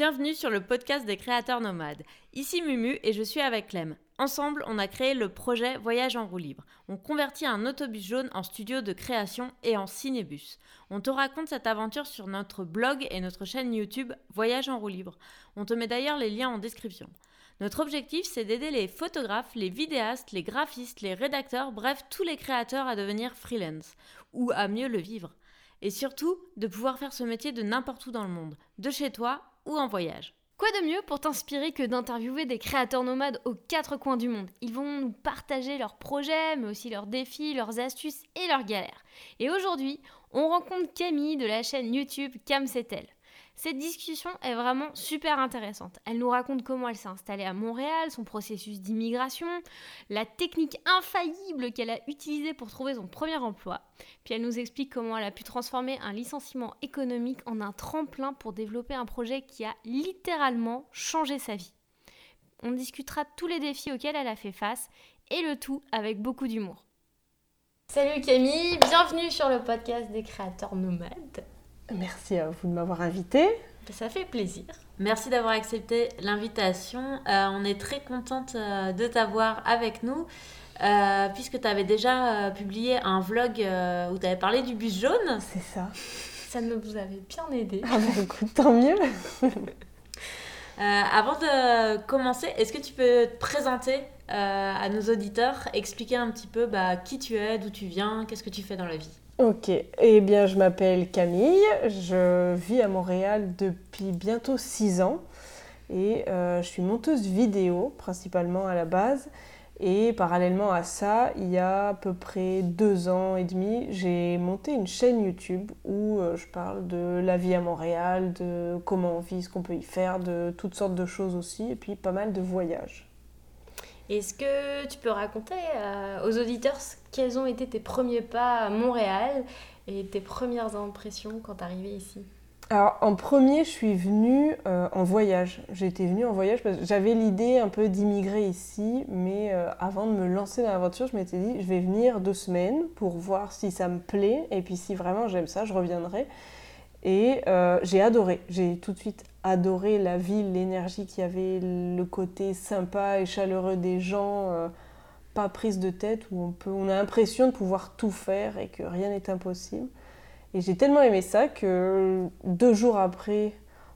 Bienvenue sur le podcast des créateurs nomades. Ici Mumu et je suis avec Clem. Ensemble, on a créé le projet Voyage en roue libre. On convertit un autobus jaune en studio de création et en cinébus. On te raconte cette aventure sur notre blog et notre chaîne YouTube Voyage en roue libre. On te met d'ailleurs les liens en description. Notre objectif, c'est d'aider les photographes, les vidéastes, les graphistes, les rédacteurs, bref, tous les créateurs à devenir freelance ou à mieux le vivre. Et surtout, de pouvoir faire ce métier de n'importe où dans le monde, de chez toi ou en voyage. Quoi de mieux pour t'inspirer que d'interviewer des créateurs nomades aux quatre coins du monde? Ils vont nous partager leurs projets, mais aussi leurs défis, leurs astuces et leurs galères. Et aujourd'hui, on rencontre Camille de la chaîne YouTube Cam cette discussion est vraiment super intéressante. Elle nous raconte comment elle s'est installée à Montréal, son processus d'immigration, la technique infaillible qu'elle a utilisée pour trouver son premier emploi. Puis elle nous explique comment elle a pu transformer un licenciement économique en un tremplin pour développer un projet qui a littéralement changé sa vie. On discutera tous les défis auxquels elle a fait face et le tout avec beaucoup d'humour. Salut Camille, bienvenue sur le podcast des créateurs nomades. Merci à vous de m'avoir invité. Ça fait plaisir. Merci d'avoir accepté l'invitation. Euh, on est très contente euh, de t'avoir avec nous. Euh, puisque tu avais déjà publié un vlog où tu avais parlé du bus jaune. C'est ça. Ça nous avait bien aidé. Ah bah écoute, tant mieux. avant de commencer, est-ce que tu peux te présenter à nos auditeurs, expliquer un petit peu bah, qui tu es, d'où tu viens, qu'est-ce que tu fais dans la vie? Ok, eh bien je m'appelle Camille, je vis à Montréal depuis bientôt 6 ans et euh, je suis monteuse vidéo principalement à la base. Et parallèlement à ça, il y a à peu près deux ans et demi, j'ai monté une chaîne YouTube où euh, je parle de la vie à Montréal, de comment on vit, ce qu'on peut y faire, de toutes sortes de choses aussi, et puis pas mal de voyages. Est-ce que tu peux raconter euh, aux auditeurs quels ont été tes premiers pas à Montréal et tes premières impressions quand tu arrivé ici? Alors en premier, je suis venue euh, en voyage. J'étais venue en voyage parce que j'avais l'idée un peu d'immigrer ici, mais euh, avant de me lancer dans l'aventure, je m'étais dit je vais venir deux semaines pour voir si ça me plaît et puis si vraiment j'aime ça, je reviendrai. Et j'ai adoré. J'ai tout de suite adoré la ville, l'énergie qu'il y avait, le côté sympa et chaleureux des gens, euh, pas prise de tête, où on, peut, on a l'impression de pouvoir tout faire et que rien n'est impossible. Et j'ai tellement aimé ça que deux jours après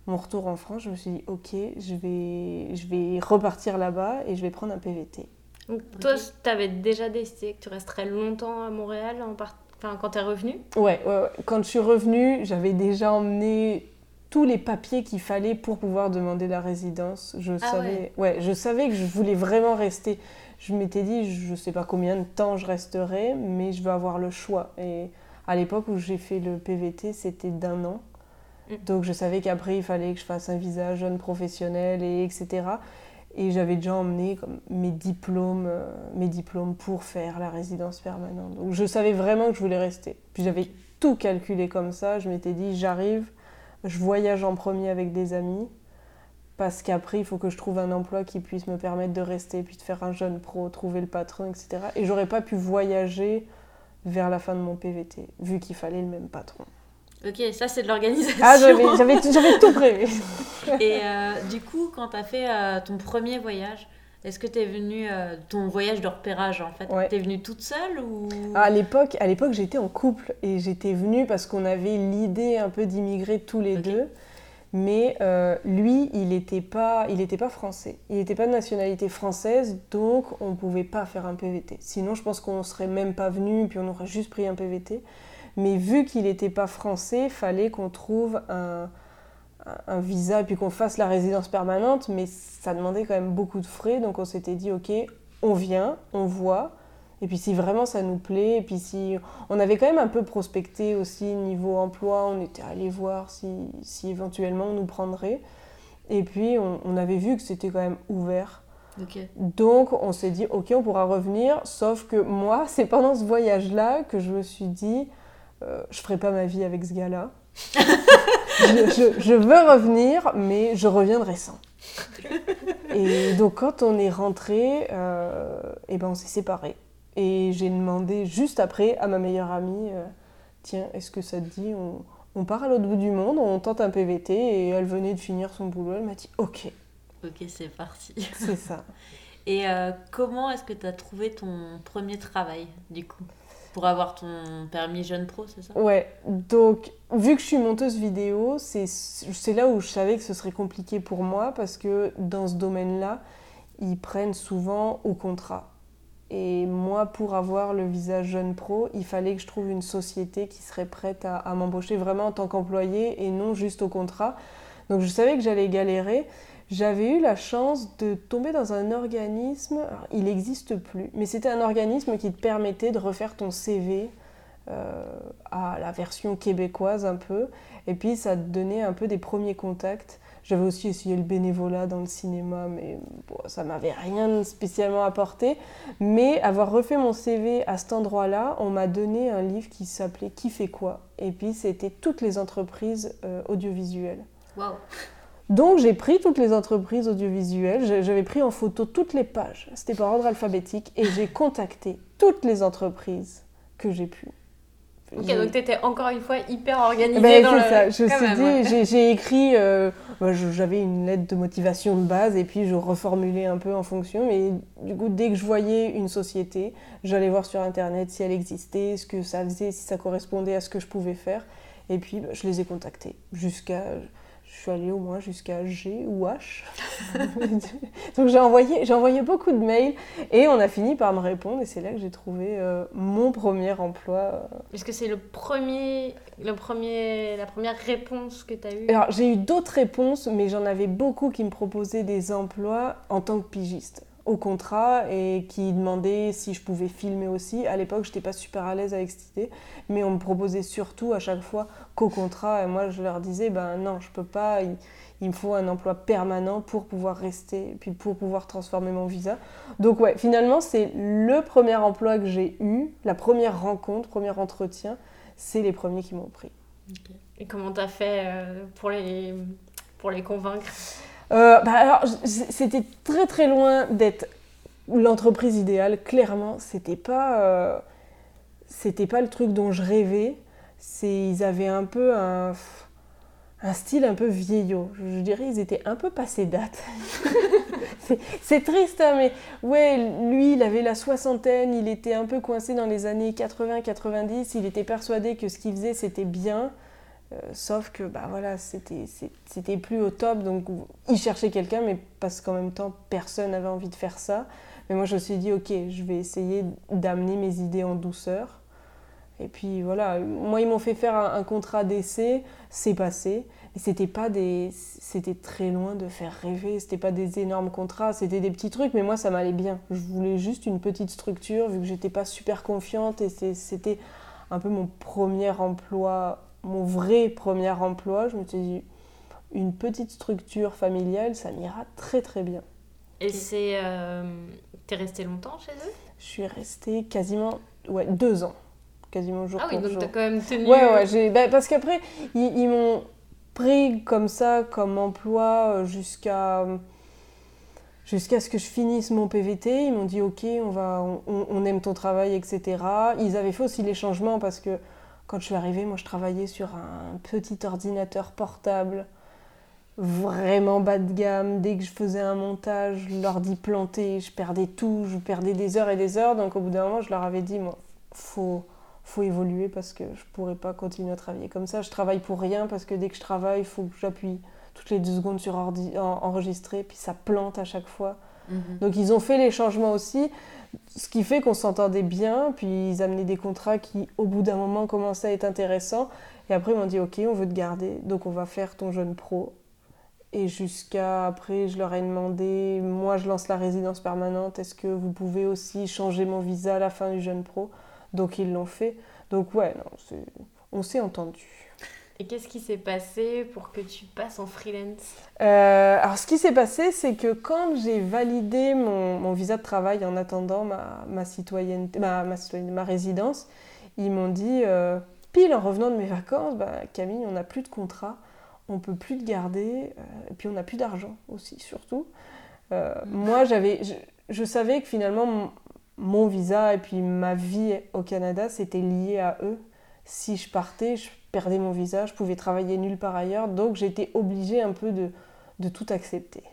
mon retour en France, je me suis dit, ok, je vais, je vais repartir là-bas et je vais prendre un PVT. Donc, toi, tu avais déjà décidé que tu resterais longtemps à Montréal en enfin, quand tu es revenu? Ouais, ouais, ouais, quand je suis revenue, j'avais déjà emmené tous les papiers qu'il fallait pour pouvoir demander la résidence. Je, ah savais, ouais. je savais que je voulais vraiment rester. Je m'étais dit, je ne sais pas combien de temps je resterai, mais je veux avoir le choix. Et à l'époque où j'ai fait le PVT, c'était d'un an. Mm. Donc je savais qu'après, il fallait que je fasse un visa jeune professionnel, et etc. Et j'avais déjà emmené comme, mes, diplômes, euh, mes diplômes pour faire la résidence permanente. Donc je savais vraiment que je voulais rester. Puis j'avais tout calculé comme ça. Je m'étais dit, j'arrive, je voyage en premier avec des amis parce qu'après, il faut que je trouve un emploi qui puisse me permettre de rester, puis de faire un jeune pro, trouver le patron, etc. Et j'aurais pas pu voyager vers la fin de mon PVT, vu qu'il fallait le même patron. Ok, ça c'est de l'organisation. Ah, j'avais tout prévu. Et euh, du coup, quand tu as fait euh, ton premier voyage, est-ce que tu es venue, euh, ton voyage de repérage en fait, tu es venue toute seule ou? À l'époque, à l'époque j'étais en couple et j'étais venue parce qu'on avait l'idée un peu d'immigrer tous les deux. Mais euh, lui, il n'était pas, il pas français. Il n'était pas de nationalité française, donc on ne pouvait pas faire un PVT. Sinon, je pense qu'on ne serait même pas venu, puis on aurait juste pris un PVT. Mais vu qu'il n'était pas français, fallait qu'on trouve un, un visa et puis qu'on fasse la résidence permanente, mais ça demandait quand même beaucoup de frais. Donc on s'était dit, ok, on vient, on voit. Et puis si vraiment ça nous plaît, et puis si on avait quand même un peu prospecté aussi niveau emploi, on était allé voir si, si éventuellement on nous prendrait. Et puis on, avait vu que c'était quand même ouvert. Donc on s'est dit ok on pourra revenir, sauf que moi c'est pendant ce voyage-là que je me suis dit euh, je ferai pas ma vie avec ce gars-là. je, veux revenir, mais je reviendrai sans. Et donc quand on est rentré, et euh, eh ben on s'est séparés. Et j'ai demandé juste après à ma meilleure amie, euh, tiens, est-ce que ça te dit, on part à l'autre bout du monde, on tente un PVT et elle venait de finir son boulot. Elle m'a dit Ok. Ok, c'est parti. C'est ça. et euh, comment est-ce que tu as trouvé ton premier travail du coup? Pour avoir ton permis jeune pro, c'est ça? Ouais, donc vu que je suis monteuse vidéo, c'est là où je savais que ce serait compliqué pour moi parce que dans ce domaine-là, ils prennent souvent au contrat. Et moi, pour avoir le visage jeune pro, il fallait que je trouve une société qui serait prête à, m'embaucher vraiment en tant qu'employé et non juste au contrat. Donc je savais que j'allais galérer. J'avais eu la chance de tomber dans un organisme, il n'existe plus, mais c'était un organisme qui te permettait de refaire ton CV euh, à la version québécoise un peu, et puis ça te donnait un peu des premiers contacts. J'avais aussi essayé le bénévolat dans le cinéma, mais bon, ça m'avait rien spécialement apporté. Mais avoir refait mon CV à cet endroit-là, on m'a donné un livre qui s'appelait Qui fait quoi? Et puis c'était toutes les entreprises euh, audiovisuelles. Wow. Donc j'ai pris toutes les entreprises audiovisuelles, j'avais pris en photo toutes les pages, c'était par ordre alphabétique, et j'ai contacté toutes les entreprises que j'ai pu. Ok, donc tu étais encore une fois hyper organisée. Ben, dans ça. Je suis dit, j'ai écrit, euh, j'avais une lettre de motivation de base et puis je reformulais un peu en fonction. Mais du coup, dès que je voyais une société, j'allais voir sur internet si elle existait, ce que ça faisait, si ça correspondait à ce que je pouvais faire. Et puis, ben, je les ai contactés jusqu'à je suis allée au moins jusqu'à G ou H. Donc j'ai envoyé, j'ai envoyé beaucoup de mails et on a fini par me répondre et c'est là que j'ai trouvé euh, mon premier emploi. Est-ce que c'est le premier, le premier, la première réponse que tu as eue? Alors j'ai eu d'autres réponses mais j'en avais beaucoup qui me proposaient des emplois en tant que pigiste au contrat et qui demandait si je pouvais filmer aussi. À l'époque, je n'étais pas super à l'aise avec cette idée, mais on me proposait surtout à chaque fois qu'au contrat. Et moi, je leur disais, ben non, je peux pas. Il, me faut un emploi permanent pour pouvoir rester, puis pour pouvoir transformer mon visa. Donc ouais, finalement, c'est le premier emploi que j'ai eu, la première rencontre, premier entretien, c'est les premiers qui m'ont pris. Et comment tu as fait euh, pour les, pour les convaincre? Euh, bah alors, c'était très très loin d'être l'entreprise idéale. Clairement, c'était pas, euh, pas le truc dont je rêvais. Ils avaient un peu un, un style un peu vieillot. Je, dirais, ils étaient un peu passés date. c'est triste, hein, mais ouais, lui, il avait la soixantaine, il était un peu coincé dans les années 80-90. Il était persuadé que ce qu'il faisait, c'était bien. Euh, sauf que bah voilà, c'était plus au top, donc il cherchait quelqu'un, mais parce qu'en même temps, personne n'avait envie de faire ça. Mais moi, je me suis dit, ok, je vais essayer d'amener mes idées en douceur. Et puis voilà, moi, ils m'ont fait faire un, contrat d'essai, c'est passé. Et c'était pas des. C'était très loin de faire rêver, c'était pas des énormes contrats, c'était des petits trucs, mais moi, ça m'allait bien. Je voulais juste une petite structure, vu que j'étais pas super confiante, et c'était un peu mon premier emploi mon vrai premier emploi, je me suis dit, une petite structure familiale, ça m'ira très très bien. Et c'est... Euh, t'es resté longtemps chez eux? Je suis restée quasiment ouais, deux ans. Quasiment jour ah oui, donc t'as quand même tenu... Ouais, ouais, j'ai... Bah, parce qu'après, ils, m'ont pris comme ça, comme emploi, euh, jusqu'à jusqu'à ce que je finisse mon PVT. Ils m'ont dit ok, on, va, on, on, aime ton travail, etc. Ils avaient fait aussi les changements parce que quand je suis arrivée, moi je travaillais sur un petit ordinateur portable, vraiment bas de gamme. Dès que je faisais un montage, l'ordi planté, je perdais tout, je perdais des heures et des heures. Donc au bout d'un moment, je leur avais dit, moi, faut, faut évoluer parce que je pourrais pas continuer à travailler comme ça. Je travaille pour rien parce que dès que je travaille, il faut que j'appuie toutes les deux secondes sur ordi, enregistrer, puis ça plante à chaque fois. Mhm. Donc ils ont fait les changements aussi. Ce qui fait qu'on s'entendait bien, puis ils amenaient des contrats qui, au bout d'un moment, commençaient à être intéressants. Et après, ils m'ont dit Ok, on veut te garder, donc on va faire ton jeune pro. Et jusqu'à après, je leur ai demandé Moi, je lance la résidence permanente, est-ce que vous pouvez aussi changer mon visa à la fin du jeune pro? Donc, ils l'ont fait. Donc, ouais, non, on s'est entendu. Et qu'est-ce qui s'est passé pour que tu passes en freelance? Euh, Alors, ce qui s'est passé, c'est que quand j'ai validé mon, mon, visa de travail en attendant ma, ma citoyenneté, ma, ma, ma, résidence, ils m'ont dit, euh, pile en revenant de mes vacances, bah, Camille, on n'a plus de contrat, on peut plus te garder, euh, et puis on n'a plus d'argent aussi, surtout. Mm. Moi, j'avais, je, je, savais que finalement, mon, mon visa et puis ma vie au Canada, c'était lié à eux. Si je partais, je perdais mon visa, je pouvais travailler nulle part ailleurs, donc j'étais obligée un peu de, de tout accepter.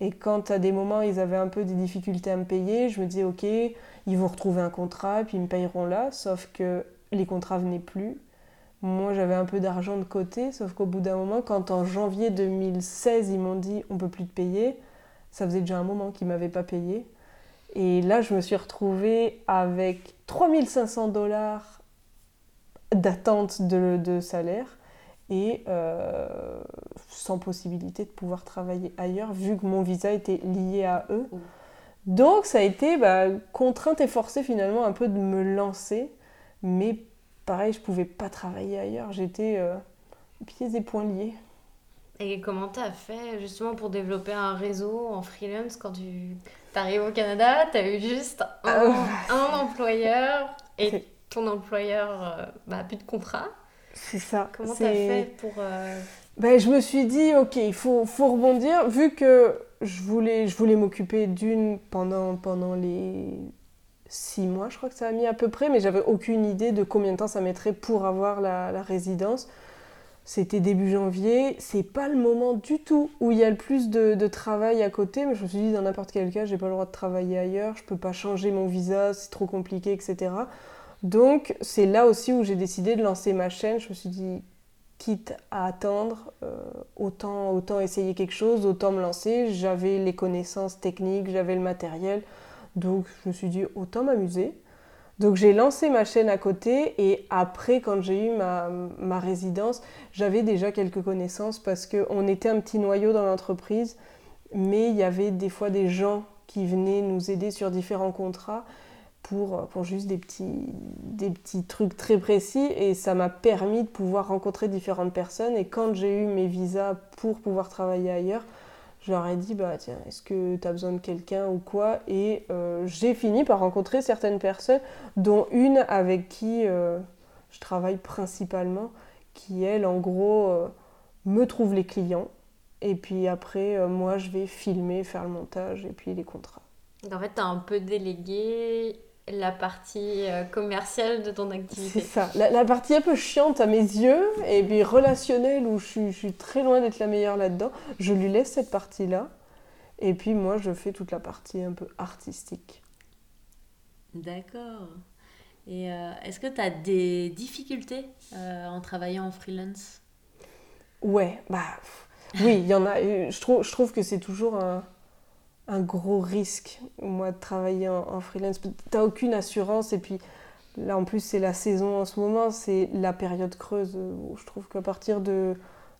Et quand à des moments ils avaient un peu des difficultés à me payer, je me disais ok, ils vont retrouver un contrat, puis ils me payeront là, sauf que les contrats venaient plus. Moi j'avais un peu d'argent de côté, sauf qu'au bout d'un moment, quand en janvier 2016 ils m'ont dit on peut plus te payer, ça faisait déjà un moment qu'ils m'avaient pas payé. Et là je me suis retrouvée avec 3500 dollars d'attente de, de salaire et euh, sans possibilité de pouvoir travailler ailleurs vu que mon visa était lié à eux. Donc ça a été bah, contrainte et forcée finalement un peu de me lancer, mais pareil, je pouvais pas travailler ailleurs, j'étais euh, pieds et poings liés. Et comment tu as fait justement pour développer un réseau en freelance quand tu arrives au Canada Tu as eu juste un, euh. employeur et ton employeur bah, plus de contrat c'est ça. Comment t'as fait pour... Euh, ben, je me suis dit, ok, il faut, faut rebondir, vu que je voulais, je voulais m'occuper d'une pendant, pendant les six mois, je crois que ça a mis à peu près, mais j'avais aucune idée de combien de temps ça mettrait pour avoir la, la résidence. C'était début janvier, c'est pas le moment du tout où il y a le plus de, de, travail à côté, mais je me suis dit, dans n'importe quel cas, j'ai pas le droit de travailler ailleurs, je peux pas changer mon visa, c'est trop compliqué, etc. Donc c'est là aussi où j'ai décidé de lancer ma chaîne. Je me suis dit, quitte à attendre, euh, autant, autant essayer quelque chose, autant me lancer. J'avais les connaissances techniques, j'avais le matériel. Donc je me suis dit, autant m'amuser. Donc j'ai lancé ma chaîne à côté et après quand j'ai eu ma, ma résidence, j'avais déjà quelques connaissances parce qu'on était un petit noyau dans l'entreprise, mais il y avait des fois des gens qui venaient nous aider sur différents contrats pour, pour juste des petits, des petits trucs très précis et ça m'a permis de pouvoir rencontrer différentes personnes. Et quand j'ai eu mes visas pour pouvoir travailler ailleurs, je leur ai dit bah tiens est-ce que tu as besoin de quelqu'un ou quoi? Et euh, j'ai fini par rencontrer certaines personnes dont une avec qui euh, je travaille principalement qui elle en gros euh, me trouve les clients. Et puis après moi je vais filmer faire le montage et puis les contrats. En fait, tu as un peu délégué la partie euh, commerciale de ton activité. C'est ça, la, partie un peu chiante à mes yeux et puis relationnelle où je, suis très loin d'être la meilleure là-dedans, je lui laisse cette partie-là et puis moi je fais toute la partie un peu artistique. D'accord. Et euh, est-ce que tu as des difficultés euh, en travaillant en freelance? Ouais, bah oui, il y en a. Je trouve, je trouve que c'est toujours un un gros risque, moi, de travailler en, freelance. Tu n'as aucune assurance et puis là, en plus, c'est la saison en ce moment, c'est la période creuse. Où je trouve qu'à partir de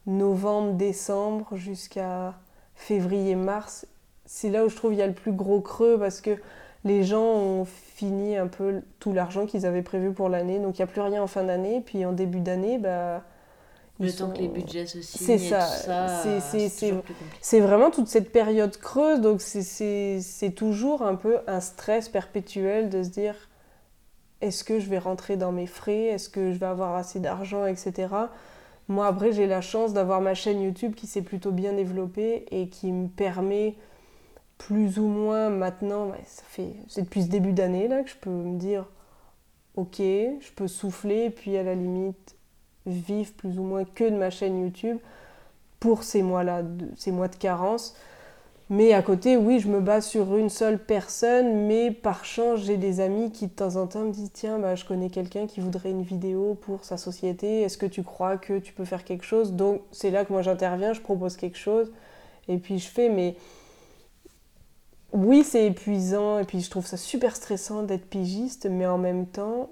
novembre, décembre jusqu'à février, mars, c'est là où je trouve qu'il y a le plus gros creux parce que les gens ont fini un peu tout l'argent qu'ils avaient prévu pour l'année, donc il n'y a plus rien en fin d'année. Puis en début d'année, bah, le temps que les budgets se signent. C'est ça. C'est vraiment toute cette période creuse. Donc c'est toujours un peu un stress perpétuel de se dire est-ce que je vais rentrer dans mes frais Est-ce que je vais avoir assez d'argent, etc. Moi, après, j'ai la chance d'avoir ma chaîne YouTube qui s'est plutôt bien développée et qui me permet plus ou moins maintenant, ça fait c'est depuis ce début d'année là que je peux me dire ok, je peux souffler et puis à la limite vivre plus ou moins que de ma chaîne YouTube pour ces mois-là, ces mois de carence. Mais à côté, oui, je me base sur une seule personne, mais par chance, j'ai des amis qui de temps en temps me disent Tiens, bah, je connais quelqu'un qui voudrait une vidéo pour sa société, est-ce que tu crois que tu peux faire quelque chose? Donc, c'est là que moi j'interviens, je propose quelque chose, et puis je fais, mais oui, c'est épuisant, et puis je trouve ça super stressant d'être pigiste, mais en même temps,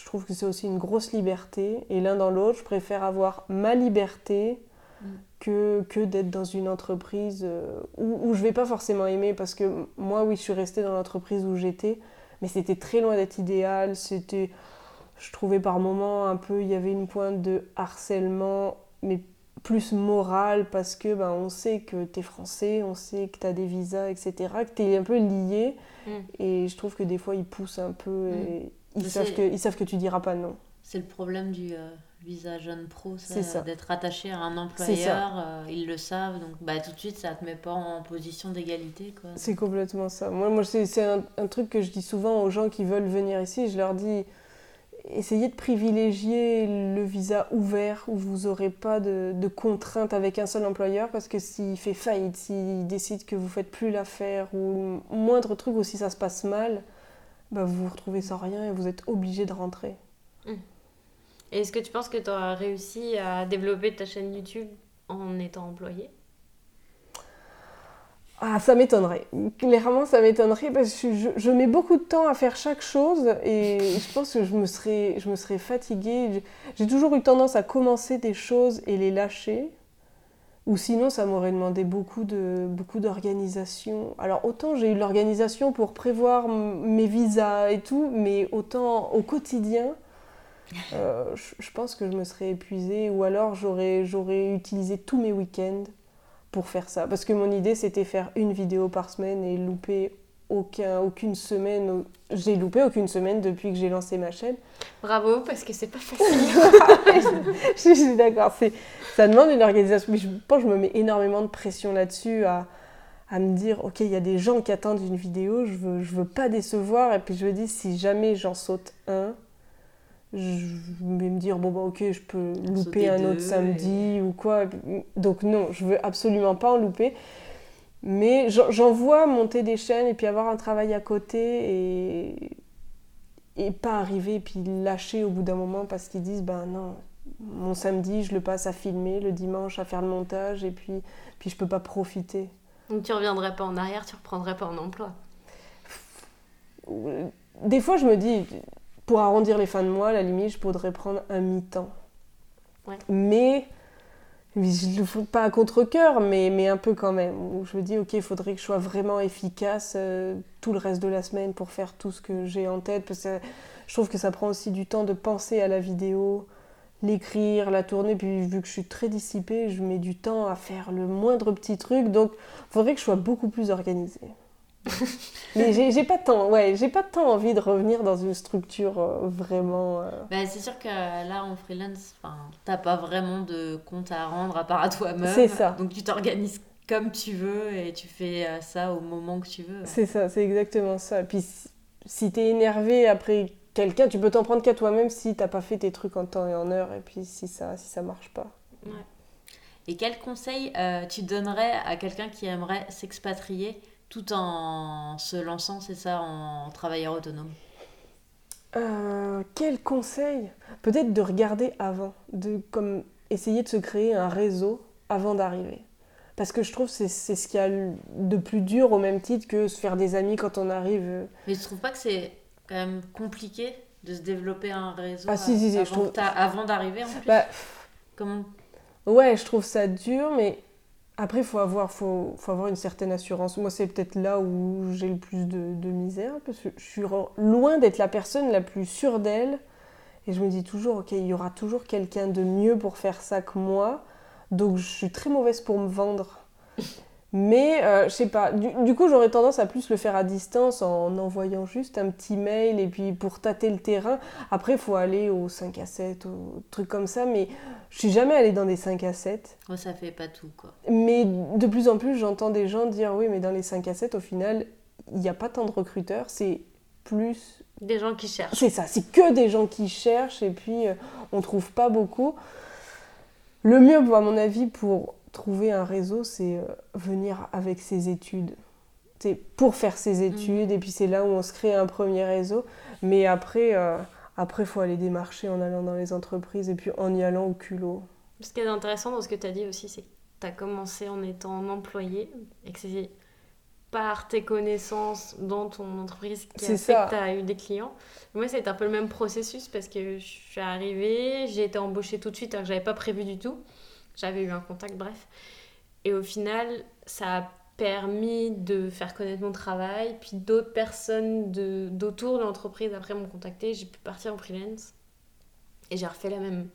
je trouve que c'est aussi une grosse liberté. Et l'un dans l'autre, je préfère avoir ma liberté mm. que, que d'être dans une entreprise euh, où, où je vais pas forcément aimer. Parce que moi, oui, je suis restée dans l'entreprise où j'étais, mais c'était très loin d'être idéal. C'était, je trouvais par moments un peu, il y avait une pointe de harcèlement, mais plus moral parce que ben, on sait que tu es français, on sait que tu as des visas, etc., que tu es un peu lié. Mm. Et je trouve que des fois, ils poussent un peu. Mm. Ils savent, que, ils savent que tu diras pas non. C'est le problème du euh, visa jeune pro, ça, d'être attaché à un employeur. Euh, ils le savent, donc bah, tout de suite, ça te met pas en position d'égalité. C'est complètement ça. Moi, moi c'est un, un, truc que je dis souvent aux gens qui veulent venir ici. Je leur dis essayez de privilégier le visa ouvert où vous n'aurez pas de, de, contraintes avec un seul employeur parce que s'il fait faillite, s'il décide que vous faites plus l'affaire ou moindre truc ou si ça se passe mal, bah vous vous retrouvez sans rien et vous êtes obligé de rentrer. Mmh. Est-ce que tu penses que tu auras réussi à développer ta chaîne YouTube en étant employé? Ah, ça m'étonnerait. Clairement, ça m'étonnerait parce que je, mets beaucoup de temps à faire chaque chose et je pense que je me serais, je me serais fatiguée. J'ai toujours eu tendance à commencer des choses et les lâcher. Ou sinon, ça m'aurait demandé beaucoup de beaucoup d'organisation. Alors autant j'ai eu l'organisation pour prévoir mes visas et tout, mais autant au quotidien, euh, je, pense que je me serais épuisée. Ou alors j'aurais j'aurais utilisé tous mes week-ends pour faire ça. Parce que mon idée, c'était faire une vidéo par semaine et louper aucun, aucune semaine. J'ai loupé aucune semaine depuis que j'ai lancé ma chaîne. Bravo, parce que c'est pas facile. je suis d'accord. Ça demande une organisation. Mais je pense que je me mets énormément de pression là-dessus à, à, me dire ok, il y a des gens qui attendent une vidéo, je veux, je veux pas décevoir. Et puis je me dis si jamais j'en saute un, je vais me dire bon bah ok je peux louper un autre samedi ou quoi donc non je veux absolument pas en louper mais j'en vois monter des chaînes et puis avoir un travail à côté et et pas arriver et puis lâcher au bout d'un moment parce qu'ils disent ben non mon samedi je le passe à filmer le dimanche à faire le montage et puis puis je peux pas profiter donc tu reviendrais pas en arrière tu reprendrais pas en emploi des fois je me dis pour arrondir les fins de mois, à la limite, je pourrais prendre un mi-temps. Mais, je le fais pas à contre-coeur, mais, mais un peu quand même. Où je me dis, ok, il faudrait que je sois vraiment efficace euh, tout le reste de la semaine pour faire tout ce que j'ai en tête. Parce que je trouve que ça prend aussi du temps de penser à la vidéo, l'écrire, la tourner. Puis vu que je suis très dissipée, je mets du temps à faire le moindre petit truc. Donc, il faudrait que je sois beaucoup plus organisée. mais j'ai pas tant, ouais, j'ai pas tant envie de revenir dans une structure euh, vraiment. Euh. Bah, c'est sûr que là en freelance, t'as pas vraiment de compte à rendre à part à toi-même. C'est ça. Donc tu t'organises comme tu veux et tu fais euh, ça au moment que tu veux. C'est ça, c'est exactement ça. Puis si t'es énervé après quelqu'un, tu peux t'en prendre qu'à toi-même si t'as pas fait tes trucs en temps et en heure et puis si ça, si ça marche pas. Ouais. Et quel conseil tu donnerais à quelqu'un qui aimerait s'expatrier tout en se lançant, c'est ça, en travailleur autonome? Euh, Quel conseil? Peut-être de regarder avant, de comme essayer de se créer un réseau avant d'arriver. Parce que je trouve que c'est ce qu'il y a de plus dur au même titre que se faire des amis quand on arrive. Mais je trouve pas que c'est quand même compliqué de se développer un réseau ah, si, si, si, avant, trouve... avant d'arriver en plus bah, Comment Ouais, je trouve ça dur, mais après, il faut avoir, faut, faut, avoir une certaine assurance. Moi, c'est peut-être là où j'ai le plus de, de, misère, parce que je suis loin d'être la personne la plus sûre d'elle. Et je me dis toujours, ok, il y aura toujours quelqu'un de mieux pour faire ça que moi. Donc, je suis très mauvaise pour me vendre. Mais, euh, je sais pas, du, coup, j'aurais tendance à plus le faire à distance en envoyant juste un petit mail et puis pour tâter le terrain. Après, il faut aller au 5 à 7, au truc comme ça, mais je suis jamais allée dans des 5 à 7. Moi, ça fait pas tout, quoi. Mais de plus en plus, j'entends des gens dire oui, mais dans les 5 à 7, au final, il n'y a pas tant de recruteurs, c'est plus. Des gens qui cherchent. C'est ça, c'est que des gens qui cherchent et puis euh, on trouve pas beaucoup. Le mieux, à mon avis, pour trouver un réseau, c'est euh, venir avec ses études. C'est pour faire ses mhm. études, et puis c'est là où on se crée un premier réseau. Mais après, euh, après, faut aller démarcher en allant dans les entreprises et puis en y allant au culot. Ce qui est intéressant dans ce que tu as dit aussi, c'est que tu as commencé en étant employé et que c'est par tes connaissances dans ton entreprise qui a fait que tu as eu des clients. Moi, c'est un peu le même processus parce que je suis arrivée, j'ai été embauchée tout de suite alors que j'avais pas prévu du tout. J'avais eu un contact, bref. Et au final, ça a permis de faire connaître mon travail. Puis d'autres personnes d'autour de, l'entreprise après m'ont contacté. J'ai pu partir en freelance. Et j'ai refait la même.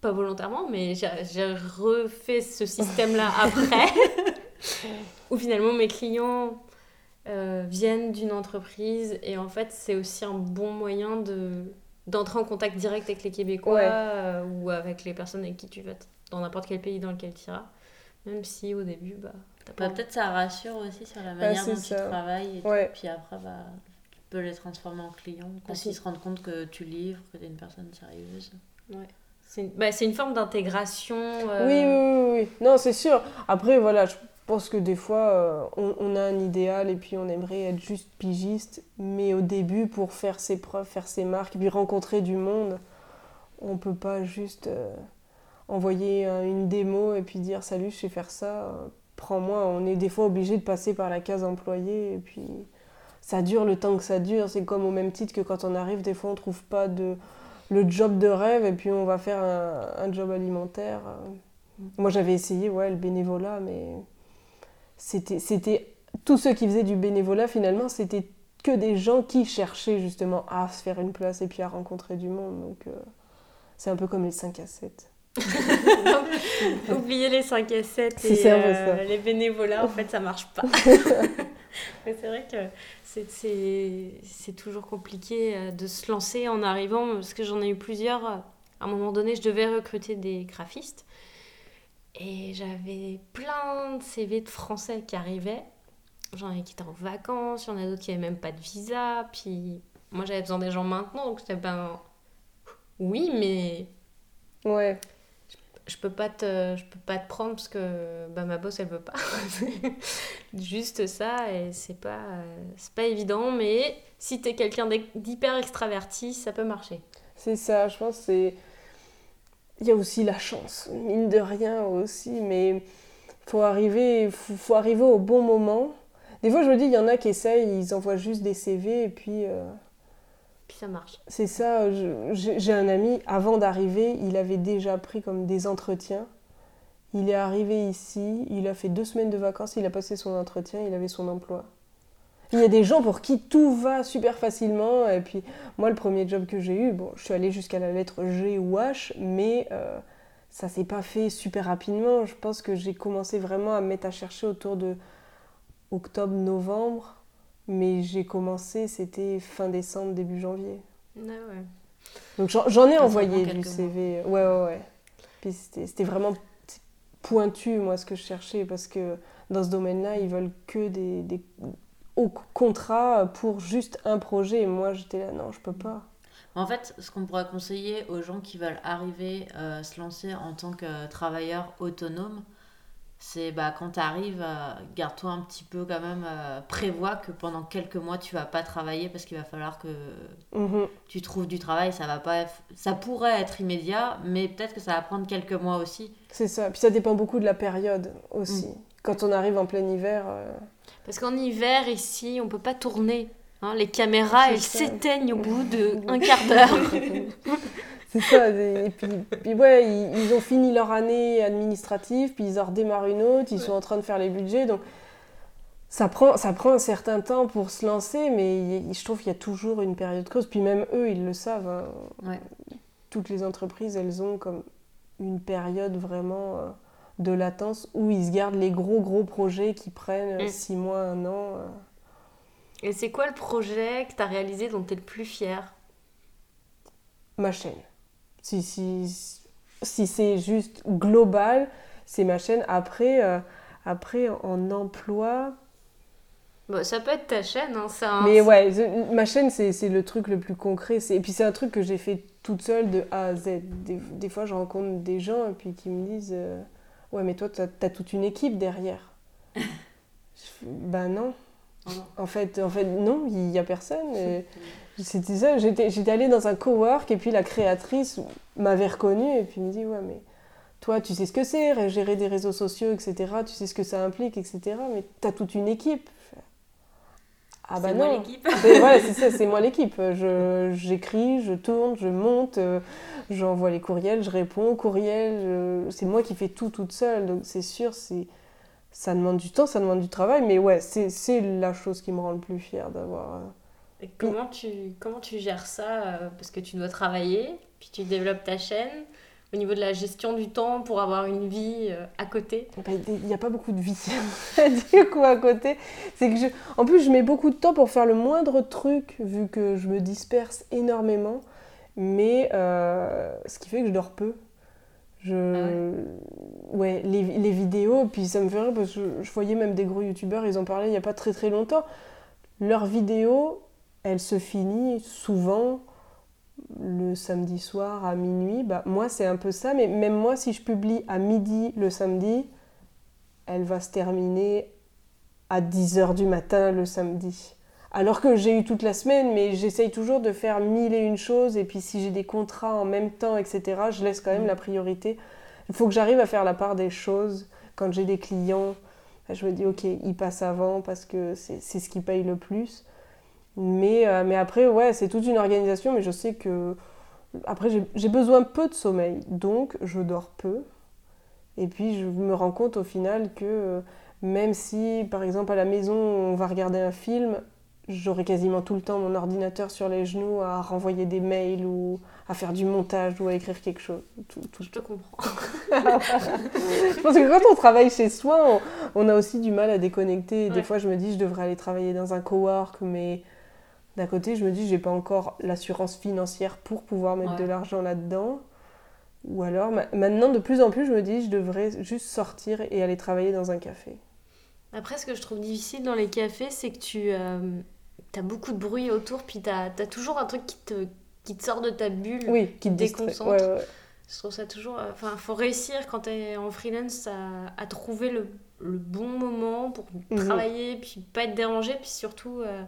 Pas volontairement, mais j'ai refait ce système-là après. où finalement mes clients euh, viennent d'une entreprise. Et en fait, c'est aussi un bon moyen de d'entrer en contact direct avec les Québécois euh, ou avec les personnes avec qui tu vas dans n'importe quel pays dans lequel tu iras. Même si au début, bah, bah Peut-être ça rassure aussi sur la manière dont tu travailles. Et puis après, bah, peux les transformer en clients quand Aussi. ils se rendent compte que tu livres, que tu es une personne sérieuse. C'est une, bah, c'est une forme d'intégration. euh, Oui, oui, oui, oui. Non, c'est sûr. Après, voilà, je pense que des fois, euh, on, a un idéal et puis on aimerait être juste pigiste. Mais au début, pour faire ses preuves, faire ses marques, et puis rencontrer du monde, on peut pas juste euh, envoyer un- une démo et puis dire salut, je sais faire ça, euh, prends-moi. On est des fois obligé de passer par la case employé et puis ça dure le temps que ça dure. C'est comme au même titre que quand on arrive, des fois on trouve pas le job de rêve et puis on va faire un, un job alimentaire. euh. Moi j'avais essayé ouais, le bénévolat, mais c'était, c'était tous ceux qui faisaient du bénévolat finalement, c'était que des gens qui cherchaient justement à se faire une place et puis à rencontrer du monde. Donc euh, c'est un peu comme les 5 à 7. Oubliez les 5 à 7 C'est et euh, ça. les bénévolats, en fait, ça marche pas. Mais c'est vrai que c'est- c'est c'est toujours compliqué euh, de se lancer en arrivant, parce que j'en ai eu plusieurs. À un moment donné, je devais recruter des graphistes. Et j'avais plein de CV de français qui arrivaient. J'en ai qui étaient en vacances, il y en a d'autres qui n'avaient même pas de visa. Puis moi, j'avais besoin des gens maintenant, donc j'étais ben. Oui, mais Ouais, je peux pas te je peux pas te prendre parce que bah, ma boss elle veut pas juste ça et c'est pas c'est pas évident mais si t'es quelqu'un d'hyper extraverti ça peut marcher c'est ça, je pense que c'est... Il y a aussi la chance, mine de rien aussi, mais faut arriver, faut, faut arriver au bon moment. Des fois je me dis, il y en a qui essayent, ils envoient juste des CV et puis... euh, puis ça marche C'est ça, j'ai un ami, avant d'arriver, il avait déjà pris comme des entretiens. Il est arrivé ici, il a fait deux semaines de vacances, il a passé son entretien, il avait son emploi. Il y a des gens pour qui tout va super facilement. Et puis, moi, le premier job que j'ai eu, bon, je suis allée jusqu'à la lettre G ou H, mais euh, ça s'est pas fait super rapidement. Je pense que j'ai commencé vraiment à me mettre à chercher autour de octobre-novembre. Mais j'ai commencé, c'était fin décembre, début janvier. Ah ouais. Donc j'en ai envoyé du CV. Ouais, ouais, ouais. Puis c'était c'était vraiment pointu, moi, ce que je cherchais, parce que dans ce domaine-là, ils veulent que des, des hauts contrats pour juste un projet. Et moi, j'étais là, non, je peux pas. En fait, ce qu'on pourrait conseiller aux gens qui veulent arriver euh, se lancer en tant que travailleur autonome, c'est bah, quand tu arrives, garde-toi un petit peu quand même, euh, prévois que pendant quelques mois tu vas pas travailler parce qu'il va falloir que Mhm. tu trouves du travail. Ça va pas, être- ça pourrait être immédiat, mais peut-être que ça va prendre quelques mois aussi. C'est ça. Puis ça dépend beaucoup de la période aussi. Mm. Quand on arrive en plein hiver. euh, parce qu'en hiver ici on peut pas tourner hein. les caméras elles s'éteignent au bout de un quart d'heure C'est ça. Et puis, puis ouais, ils, ils ont fini leur année administrative, puis ils en redémarrent une autre, ils sont en train de faire les budgets. Donc, ça prend, ça prend un certain temps pour se lancer, mais il- je trouve qu'il y a toujours une période creuse. Puis même eux, ils le savent. hein. Ouais. Toutes les entreprises, elles ont comme une période vraiment euh, de latence où ils se gardent les gros, gros projets qui prennent Mm. six mois, un an. euh. et c'est quoi le projet que t'as réalisé dont t'es le plus fier? Ma chaîne. Si, si, si c'est juste global, c'est ma chaîne. Après, euh, après en emploi. Bon, ça peut être ta chaîne hein, c'est un- Mais ouais, ma chaîne, c'est le truc le plus concret. C'est- Et puis c'est un truc que j'ai fait toute seule de A à Z. Des, des fois, je rencontre des gens et puis qui me disent euh, Ouais, mais toi, t'as as toute une équipe derrière. Je ben non. Oh non. En fait, en fait, non, il n'y a personne. C'était ça, j'étais j'étais allée dans un cowork et puis la créatrice m'avait reconnue et puis me dit Ouais, mais toi, tu sais ce que c'est, gérer des réseaux sociaux, etc. Tu sais ce que ça implique, etc. Mais tu as toute une équipe. Ah bah c'est moi non. l'équipe. Voilà, c'est ça, c'est moi l'équipe. Je- J'écris, je tourne, je monte, euh, j'envoie les courriels, je réponds aux courriels. je- C'est moi qui fais tout toute seule. Donc c'est sûr, c'est ça demande du temps, ça demande du travail. Mais ouais, c'est c'est la chose qui me rend le plus fière d'avoir. euh, Et comment tu, comment tu gères ça euh, Parce que tu dois travailler, puis tu développes ta chaîne. Au niveau de la gestion du temps pour avoir une vie euh, à côté. Il n'y a pas beaucoup de vie du coup à côté. C'est que je... En plus, je mets beaucoup de temps pour faire le moindre truc, vu que je me disperse énormément. Mais euh, ce qui fait que je dors peu. Je... ouais, les, les vidéos, puis ça me fait rire parce que je, voyais même des gros youtubeurs, ils en parlaient il n'y a pas très très longtemps. Leurs vidéos, elle se finit souvent le samedi soir à minuit. Bah, moi, c'est un peu ça, mais même moi, si je publie à midi le samedi, elle va se terminer à 10h du matin le samedi. Alors que j'ai eu toute la semaine, mais j'essaye toujours de faire mille et une choses, et puis si j'ai des contrats en même temps, etc., je laisse quand même la priorité. Il faut que j'arrive à faire la part des choses. Quand j'ai des clients, je me dis, ok, ils passent avant parce que c'est ce qui paye le plus. Mais, euh, mais après, ouais, c'est toute une organisation, mais je sais que. Après, j'ai besoin peu de sommeil, donc je dors peu. Et puis, je me rends compte au final que euh, même si, par exemple, à la maison, on va regarder un film, j'aurai quasiment tout le temps mon ordinateur sur les genoux à renvoyer des mails ou à faire du montage ou à écrire quelque chose. Tout, Je te comprends. je pense que quand on travaille chez soi, on, a aussi du mal à déconnecter. Des fois, je me dis, je devrais aller travailler dans un cowork, mais d'un côté, je me dis, j'ai pas encore l'assurance financière pour pouvoir mettre de l'argent là-dedans. Ou alors, maintenant, de plus en plus, je me dis, je devrais juste sortir et aller travailler dans un café. Après, ce que je trouve difficile dans les cafés, c'est que tu euh, as beaucoup de bruit autour, puis tu as, toujours un truc qui te, qui te sort de ta bulle, oui, qui te déconcentre. Je trouve ça toujours. Euh, enfin, il faut réussir quand tu es en freelance à, à trouver le, le, bon moment pour mhm. travailler, puis pas être dérangé, puis surtout. Euh,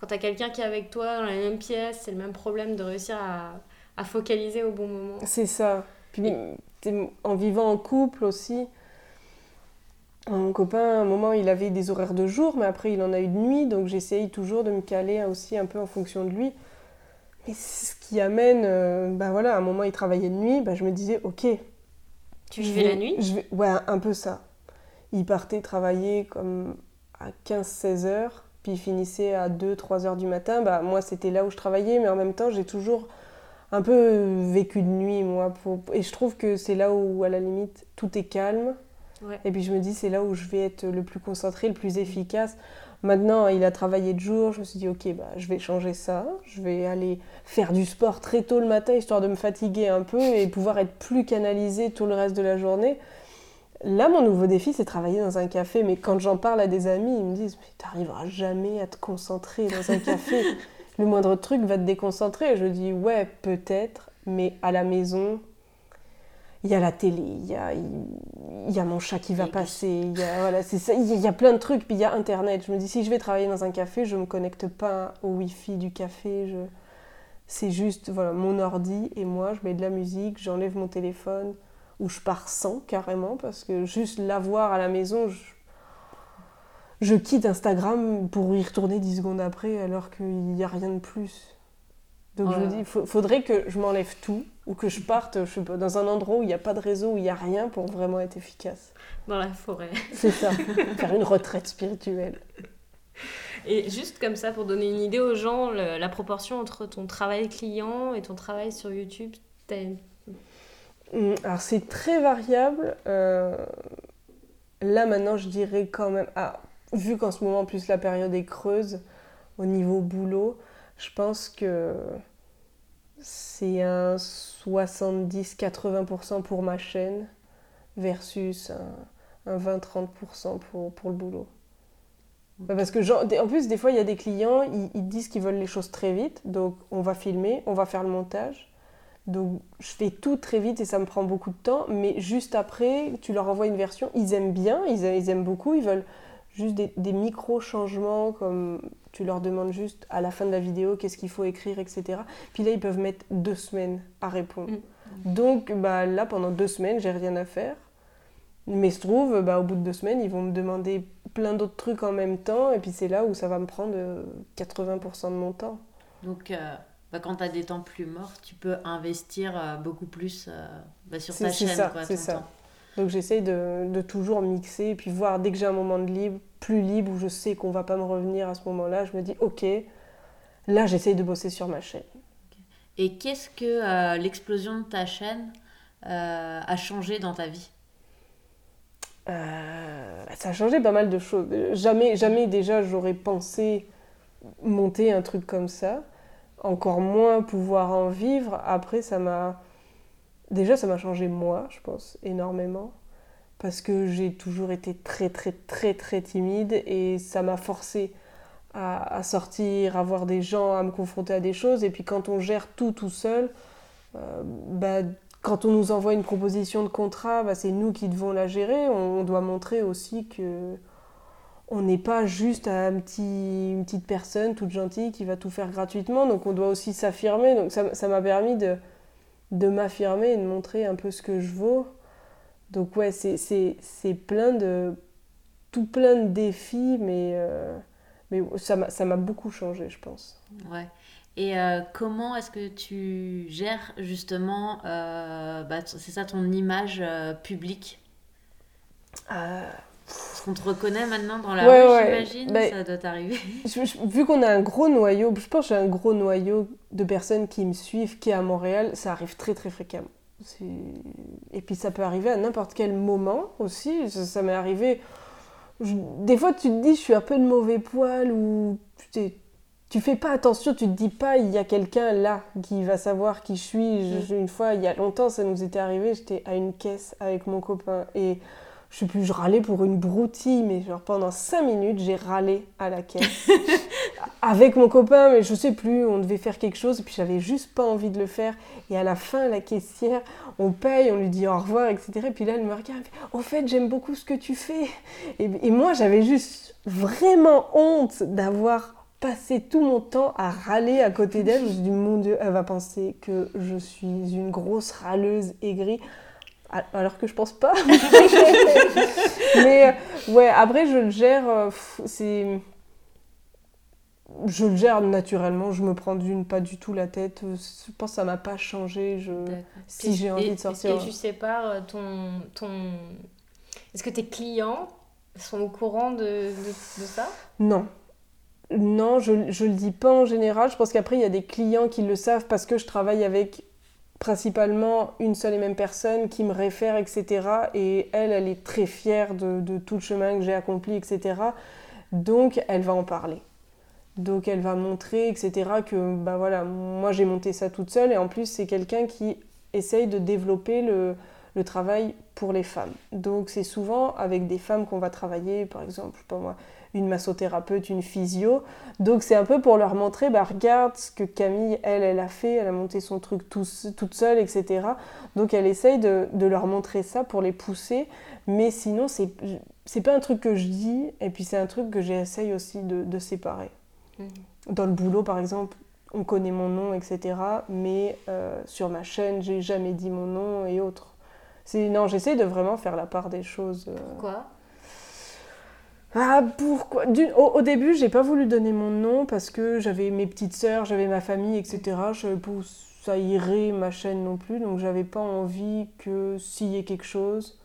quand tu as quelqu'un qui est avec toi dans la même pièce, c'est le même problème de réussir à, à focaliser au bon moment. C'est ça. Puis en vivant en couple aussi, mon copain, à un moment, il avait des horaires de jour, mais après, il en a eu de nuit, donc j'essaye toujours de me caler aussi un peu en fonction de lui. Mais ce qui amène, ben voilà, à un moment, il travaillait de nuit, ben je me disais, ok. Tu vivais la nuit? je vais... Ouais, un peu ça. Il partait travailler comme à 15-16 heures puis il finissait à 2-3 heures du matin, bah, moi c'était là où je travaillais, mais en même temps j'ai toujours un peu vécu de nuit, moi. Et je trouve que c'est là où, à la limite, tout est calme. Et puis je me dis, c'est là où je vais être le plus concentré, le plus efficace. Maintenant, il a travaillé de jour, je me suis dit, ok, bah, je vais changer ça. Je vais aller faire du sport très tôt le matin, histoire de me fatiguer un peu et pouvoir être plus canalisé tout le reste de la journée. Là, mon nouveau défi, c'est travailler dans un café. Mais quand j'en parle à des amis, ils me disent Mais t'arriveras jamais à te concentrer dans un café. Le moindre truc va te déconcentrer. Je dis Ouais, peut-être, mais à la maison, il y a la télé, il y a, il y a mon chat qui va passer, il y a, voilà, ça, il y a plein de trucs, puis il y a Internet. Je me dis Si je vais travailler dans un café, je ne me connecte pas au Wi-Fi du café. Je... C'est juste voilà, mon ordi et moi, je mets de la musique, j'enlève mon téléphone où je pars sans carrément, parce que juste l'avoir à la maison, je, quitte Instagram pour y retourner 10 secondes après alors qu'il n'y a rien de plus. Donc je me dis, il faudrait que je m'enlève tout ou que je parte je sais pas, dans un endroit où il n'y a pas de réseau, où il n'y a rien pour vraiment être efficace. Dans la forêt. C'est ça, faire une retraite spirituelle. Et juste comme ça, pour donner une idée aux gens, la proportion entre ton travail client et ton travail sur YouTube, Mm, alors c'est très variable. Euh, là maintenant je dirais quand même, ah, vu qu'en ce moment en plus la période est creuse au niveau boulot, je pense que c'est un 70-80% pour ma chaîne versus un, 20-30% pour, pour le boulot. Parce que genre, en plus, des fois, il y a des clients, ils disent qu'ils veulent les choses très vite. Donc, on va filmer, on va faire le montage. Donc je fais tout très vite et ça me prend beaucoup de temps, mais juste après, tu leur envoies une version, ils aiment bien, ils, aiment beaucoup, ils veulent juste des, micro-changements, comme tu leur demandes juste à la fin de la vidéo qu'est-ce qu'il faut écrire, etc. Puis là, ils peuvent mettre deux semaines à répondre. Mm. Donc bah, là, pendant deux semaines, j'ai rien à faire. Mais se trouve, bah, au bout de deux semaines, ils vont me demander plein d'autres trucs en même temps, et puis c'est là où ça va me prendre 80% de mon temps. Donc, euh, bah, quand tu as des temps plus morts, tu peux investir euh, beaucoup plus euh, bah, sur ta chaîne. C'est ça. Donc j'essaye de, de, toujours mixer et puis voir dès que j'ai un moment de libre, plus libre, où je sais qu'on va pas me revenir à ce moment-là, je me dis ok, là j'essaye de bosser sur ma chaîne. Et qu'est-ce que euh, l'explosion de ta chaîne a changé dans ta vie? Ça a changé pas mal de choses. Jamais, jamais déjà j'aurais pensé monter un truc comme ça encore moins pouvoir en vivre. Après, ça m'a. Déjà, ça m'a changé moi, je pense, énormément. Parce que j'ai toujours été très, très, très, très timide et ça m'a forcé à, sortir, à voir des gens, à me confronter à des choses. Et puis quand on gère tout tout seul, euh, bah, quand on nous envoie une proposition de contrat, bah, c'est nous qui devons la gérer. On, doit montrer aussi que on n'est pas juste un petit, une petite personne toute gentille qui va tout faire gratuitement. Donc on doit aussi s'affirmer. Donc ça m'a permis de, de m'affirmer et de montrer un peu ce que je vaux. Donc ouais, c'est plein de... tout plein de défis, mais, euh, mais ça m'a beaucoup changé, je pense. Ouais. Et euh, comment est-ce que tu gères justement, euh, bah, c'est ça ton image publique? Parce qu'on te reconnaît maintenant dans la rue, j'imagine, bah, ça doit t'arriver. Vu qu'on a un gros noyau, je pense que j'ai un gros noyau de personnes qui me suivent, qui est à Montréal, ça arrive très très fréquemment. Et puis ça peut arriver à n'importe quel moment aussi. Ça, m'est arrivé. Des fois, tu te dis, je suis un peu de mauvais poil ou tu, tu fais pas attention, tu te dis pas, il y a quelqu'un là qui va savoir qui je suis. Mm. une fois, il y a longtemps, ça nous était arrivé, j'étais à une caisse avec mon copain et je sais plus, je râlais pour une broutille, mais genre pendant 5 minutes, j'ai râlé à la caisse. Avec mon copain, mais je sais plus, on devait faire quelque chose, et puis j'avais juste pas envie de le faire. Et à la fin, la caissière, on paye, on lui dit au revoir, etc. Et puis là, elle me regarde, au fait, j'aime beaucoup ce que tu fais. Et, et moi, j'avais juste vraiment honte d'avoir passé tout mon temps à râler à côté d'elle. Je me suis dit, mon Dieu, elle va penser que je suis une grosse râleuse aigrie. Alors que je pense pas. Mais euh, ouais, après, je le gère. Euh, c'est. Je le gère naturellement, je me prends d'une pas du tout la tête. Je pense que ça m'a pas changé. Je... Si j'ai envie de sortir. Est-ce que tu sépares euh, ton. ton... Est-ce que tes clients sont au courant de, de, ça? Non. Non, je, ne le dis pas en général. Je pense qu'après, il y a des clients qui le savent parce que je travaille avec principalement une seule et même personne qui me réfère, etc. Et elle, elle est très fière de, tout le chemin que j'ai accompli, etc. Donc, elle va en parler. Donc, elle va montrer, etc., que, bah voilà, moi j'ai monté ça toute seule. Et en plus, c'est quelqu'un qui essaye de développer le, travail pour les femmes. Donc, c'est souvent avec des femmes qu'on va travailler, par exemple, pas moi, une massothérapeute, une physio. Donc c'est un peu pour leur montrer, bah, regarde ce que Camille, elle, elle a fait, elle a monté son truc toute seule, etc. Donc elle essaye de, leur montrer ça pour les pousser. Mais sinon, c'est, c'est pas un truc que je dis, et puis c'est un truc que j'essaye aussi de, séparer. Mhm. Dans le boulot, par exemple, on connaît mon nom, etc. Mais euh, sur ma chaîne, j'ai jamais dit mon nom et autres. C'est, non, j'essaie de vraiment faire la part des choses. Euh. Pourquoi? Ah, pourquoi? Au, au, début, j'ai pas voulu donner mon nom parce que j'avais mes petites sœurs, j'avais ma famille, etc. Je savais pas où ça irait ma chaîne non plus, donc j'avais pas envie que s'il y ait quelque chose,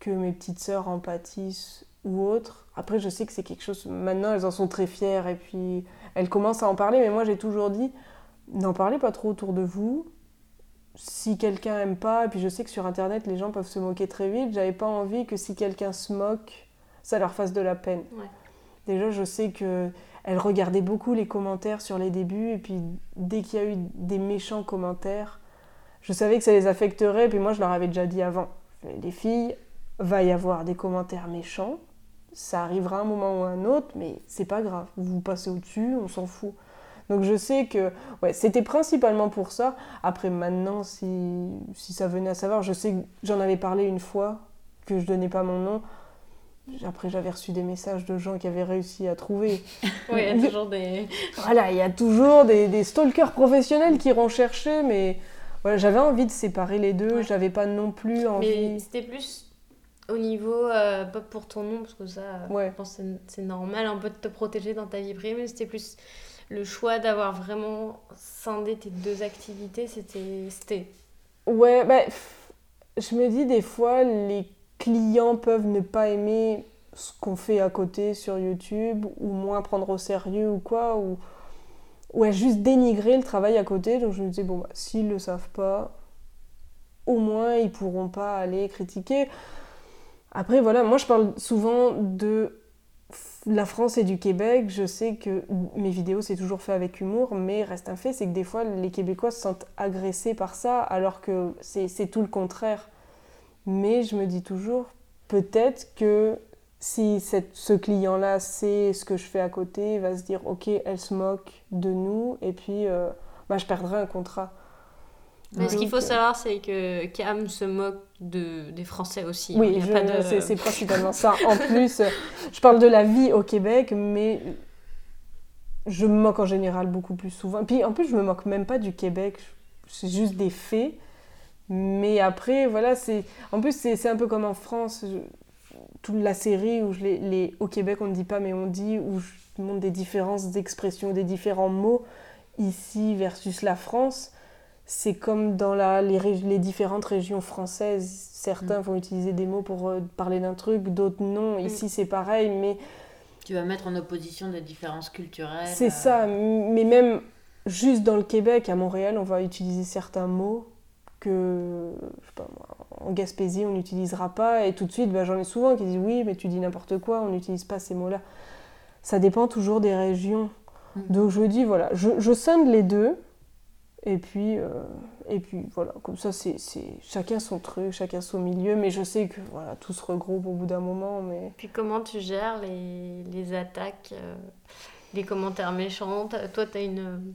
que mes petites sœurs en pâtissent ou autre. Après, je sais que c'est quelque chose. Maintenant, elles en sont très fières et puis elles commencent à en parler, mais moi j'ai toujours dit n'en parlez pas trop autour de vous. Si quelqu'un aime pas, et puis je sais que sur internet les gens peuvent se moquer très vite, j'avais pas envie que si quelqu'un se moque, ça leur fasse de la peine. Déjà, je sais que elle regardait beaucoup les commentaires sur les débuts, et puis dès qu'il y a eu des méchants commentaires, je savais que ça les affecterait, et puis moi je leur avais déjà dit avant, les filles, va y avoir des commentaires méchants, ça arrivera un moment ou un autre, mais c'est pas grave, vous passez au-dessus, on s'en fout. Donc je sais que ouais, c'était principalement pour ça. Après maintenant, si, si ça venait à savoir, je sais que j'en avais parlé une fois, que je donnais pas mon nom. Après, j'avais reçu des messages de gens qui avaient réussi à trouver. oui, il y a toujours des. Voilà, il y a toujours des, des stalkers professionnels qui iront chercher, mais voilà, j'avais envie de séparer les deux. J'avais pas non plus envie. Mais c'était plus au niveau, euh, pas pour ton nom, parce que ça, ouais. je pense c'est normal un peu de te protéger dans ta vie privée, mais c'était plus le choix d'avoir vraiment scindé tes deux activités. C'était. Ouais, bah, je me dis des fois, les clients peuvent ne pas aimer ce qu'on fait à côté sur YouTube ou moins prendre au sérieux ou quoi ou ouais juste dénigrer le travail à côté. Donc je me disais bon bah, s'ils le savent pas au moins ils pourront pas aller critiquer. Après voilà moi je parle souvent de la France et du Québec, je sais que mes vidéos c'est toujours fait avec humour, mais reste un fait, c'est que des fois les Québécois se sentent agressés par ça, alors que c'est tout le contraire. Mais je me dis toujours, peut-être que si cette, ce client-là sait ce que je fais à côté, il va se dire ok, elle se moque de nous et puis euh, bah, je perdrai un contrat. Mais ce qu'il faut euh, savoir, c'est que Cam se moque de, des Français aussi. Oui, je- pas de- c'est c'est principalement ça. En plus, euh, je parle de la vie au Québec, mais je me moque en général beaucoup plus souvent. Puis en plus, je me moque même pas du Québec, c'est juste des faits. Mais après, voilà, c'est. En plus, c'est c'est un peu comme en France, je- toute la série où je les, les- au Québec on ne dit pas, mais on dit, où je montre des différences d'expression, des différents mots ici versus la France. C'est comme dans la, les, rég- les différentes régions françaises. Certains vont utiliser des mots pour euh, parler d'un truc, d'autres non. Ici, c'est pareil, mais Tu vas mettre en opposition des différences culturelles. c'est euh, ça. Mais même juste dans le Québec, à Montréal, on va utiliser certains mots que, je sais pas moi, en Gaspésie, on n'utilisera pas. Et tout de suite, bah, j'en ai souvent qui disent oui, mais tu dis n'importe quoi, on n'utilise pas ces mots-là. Ça dépend toujours des régions. Mm. Donc je dis, voilà, je, je sonde les deux. Et puis, euh, et puis voilà, comme ça, c'est c'est chacun son truc, chacun son milieu. Mais je sais que voilà, tout se regroupe au bout d'un moment. Mais Puis comment tu gères les, les attaques, euh, les commentaires méchants? Toi, tu as une,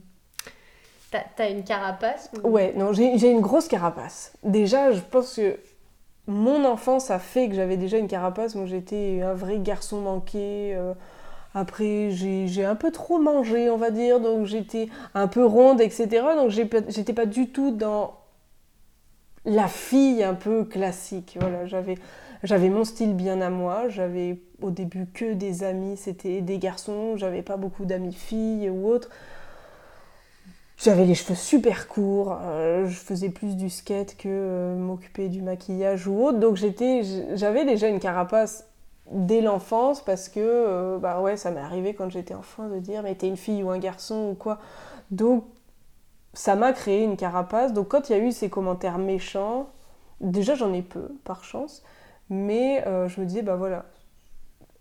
t'as, une carapace ou- Ouais, non, j'ai une grosse carapace. Déjà, je pense que mon enfance a fait que j'avais déjà une carapace. Moi, j'étais un vrai garçon manqué. euh, après, j'ai un peu trop mangé, on va dire. Donc, j'étais un peu ronde, etc. Donc, j'étais pas du tout dans la fille un peu classique. Voilà, j'avais j'avais mon style bien à moi. J'avais au début que des amis, c'était des garçons. J'avais pas beaucoup d'amis filles ou autres. J'avais les cheveux super courts, euh, je faisais plus du skate que euh, m'occuper du maquillage ou autre. Donc j'étais, j'avais déjà une carapace dès l'enfance parce que euh, bah ouais, ça m'est arrivé quand j'étais enfant de dire mais t'es une fille ou un garçon ou quoi. Donc ça m'a créé une carapace. Donc quand il y a eu ces commentaires méchants, déjà j'en ai peu par chance, mais je me disais bah voilà,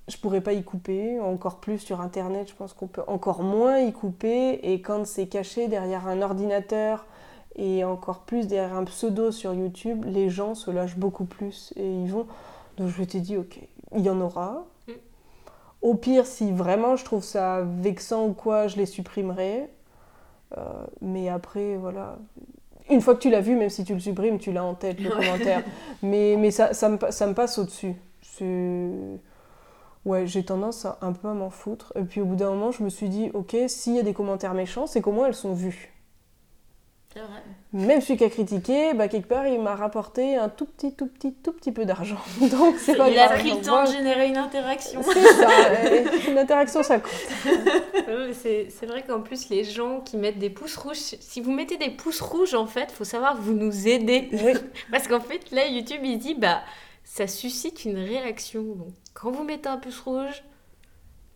je pourrais pas y couper, encore plus sur internet, je pense qu'on peut encore moins y couper et quand c'est caché derrière un ordinateur et encore plus derrière un pseudo sur YouTube, les gens se lâchent beaucoup plus et ils vont donc je m'étais dit OK, il y en aura. Mm. Au pire si vraiment je trouve ça vexant ou quoi, je les supprimerai. Euh, mais après voilà, une fois que tu l'as vu, même si tu le supprimes, tu l'as en tête le commentaire. Mais, mais ça, ça, me, ça me passe au-dessus. C'est. Ouais, j'ai tendance à un peu à m'en foutre. Et puis au bout d'un moment, je me suis dit, ok, s'il y a des commentaires méchants, c'est qu'au moins elles sont vues. C'est vrai. Même celui qui a critiqué, bah, quelque part, il m'a rapporté un tout petit, tout petit, tout petit peu d'argent. Donc c'est pas Il a pris le Moi, temps de générer une interaction. C'est ça, une interaction, ça compte. C'est c'est vrai qu'en plus, les gens qui mettent des pouces rouges, si vous mettez des pouces rouges, en fait, faut savoir que vous nous aidez. Oui. Parce qu'en fait, là, YouTube, il dit, bah, ça suscite une réaction. Donc, quand vous mettez un pouce rouge,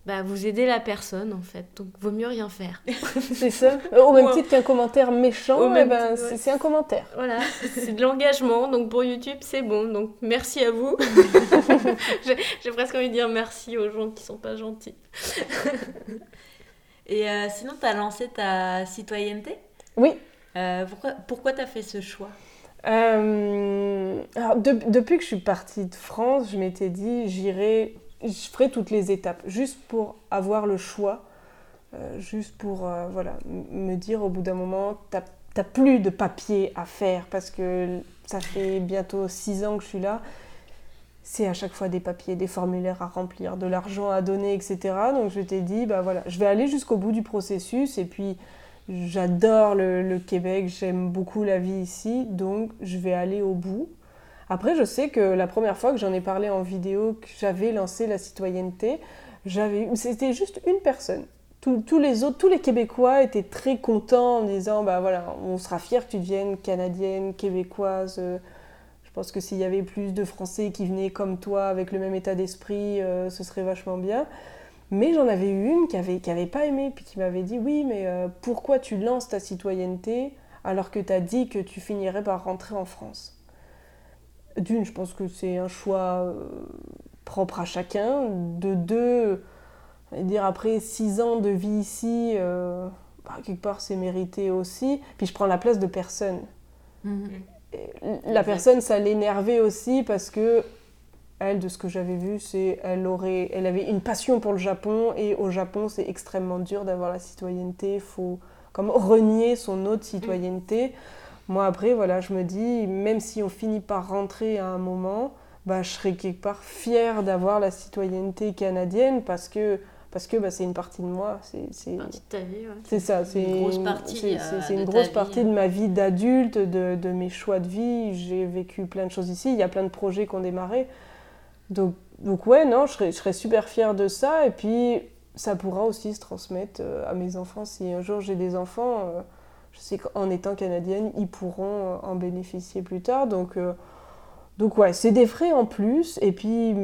bah, vous aidez la personne, en fait. Donc, vaut mieux rien faire. C'est ça. Au même Ouais. titre qu'un commentaire méchant, eh ben, ouais. c'est un commentaire. Voilà, c'est de l'engagement. Donc, pour YouTube, c'est bon. Donc, merci à vous. J'ai j'ai presque envie de dire merci aux gens qui sont pas gentils. Et euh, sinon, tu as lancé ta citoyenneté? Oui. Euh, pourquoi pourquoi tu as fait ce choix? Euh, alors, de- depuis que je suis partie de France, je m'étais dit, j'irai, je ferai toutes les étapes, juste pour avoir le choix, euh, juste pour euh, voilà, me dire au bout d'un moment, t'as plus de papier à faire, parce que ça fait bientôt six ans que je suis là. C'est à chaque fois des papiers, des formulaires à remplir, de l'argent à donner, etc. Donc je t'ai dit, bah voilà, je vais aller jusqu'au bout du processus et puis J'adore le, Québec, j'aime beaucoup la vie ici, donc je vais aller au bout. Après, je sais que la première fois que j'en ai parlé en vidéo, que j'avais lancé la citoyenneté, j'avais, c'était juste une personne. Tous, tous les autres, tous les Québécois étaient très contents en disant, bah voilà, on sera fiers que tu deviennes canadienne, québécoise. Je pense que s'il y avait plus de Français qui venaient comme toi, avec le même état d'esprit, euh, ce serait vachement bien. Mais j'en avais eu une qui avait, qui avait pas aimé, puis qui m'avait dit Oui, mais euh, pourquoi tu lances ta citoyenneté alors que tu as dit que tu finirais par rentrer en France? D'une, je pense que c'est un choix euh, propre à chacun. De deux, dire après six ans de vie ici, euh, bah, quelque part c'est mérité aussi. Puis je prends la place de personne. Et La personne, ça l'énervait aussi parce que elle, de ce que j'avais vu, c'est elle aurait, elle avait une passion pour le Japon et au Japon, c'est extrêmement dur d'avoir la citoyenneté. Il faut comme renier son autre citoyenneté. Moi, après, voilà, je me dis, même si on finit par rentrer à un moment, bah, je serais quelque part fière d'avoir la citoyenneté canadienne parce que parce que bah, c'est une partie de moi. C'est partie de ta vie, C'est ça, c'est une grosse partie. C'est une grosse partie de ma vie d'adulte, de, de, mes choix de vie. J'ai vécu plein de choses ici. Il y a plein de projets qui ont démarré. Donc, donc ouais, non, je serais, je serais super fière de ça. Et puis, ça pourra aussi se transmettre euh, à mes enfants. Si un jour j'ai des enfants, euh, je sais qu'en étant canadienne, ils pourront euh, en bénéficier plus tard. Donc, donc ouais, c'est des frais en plus. Et puis,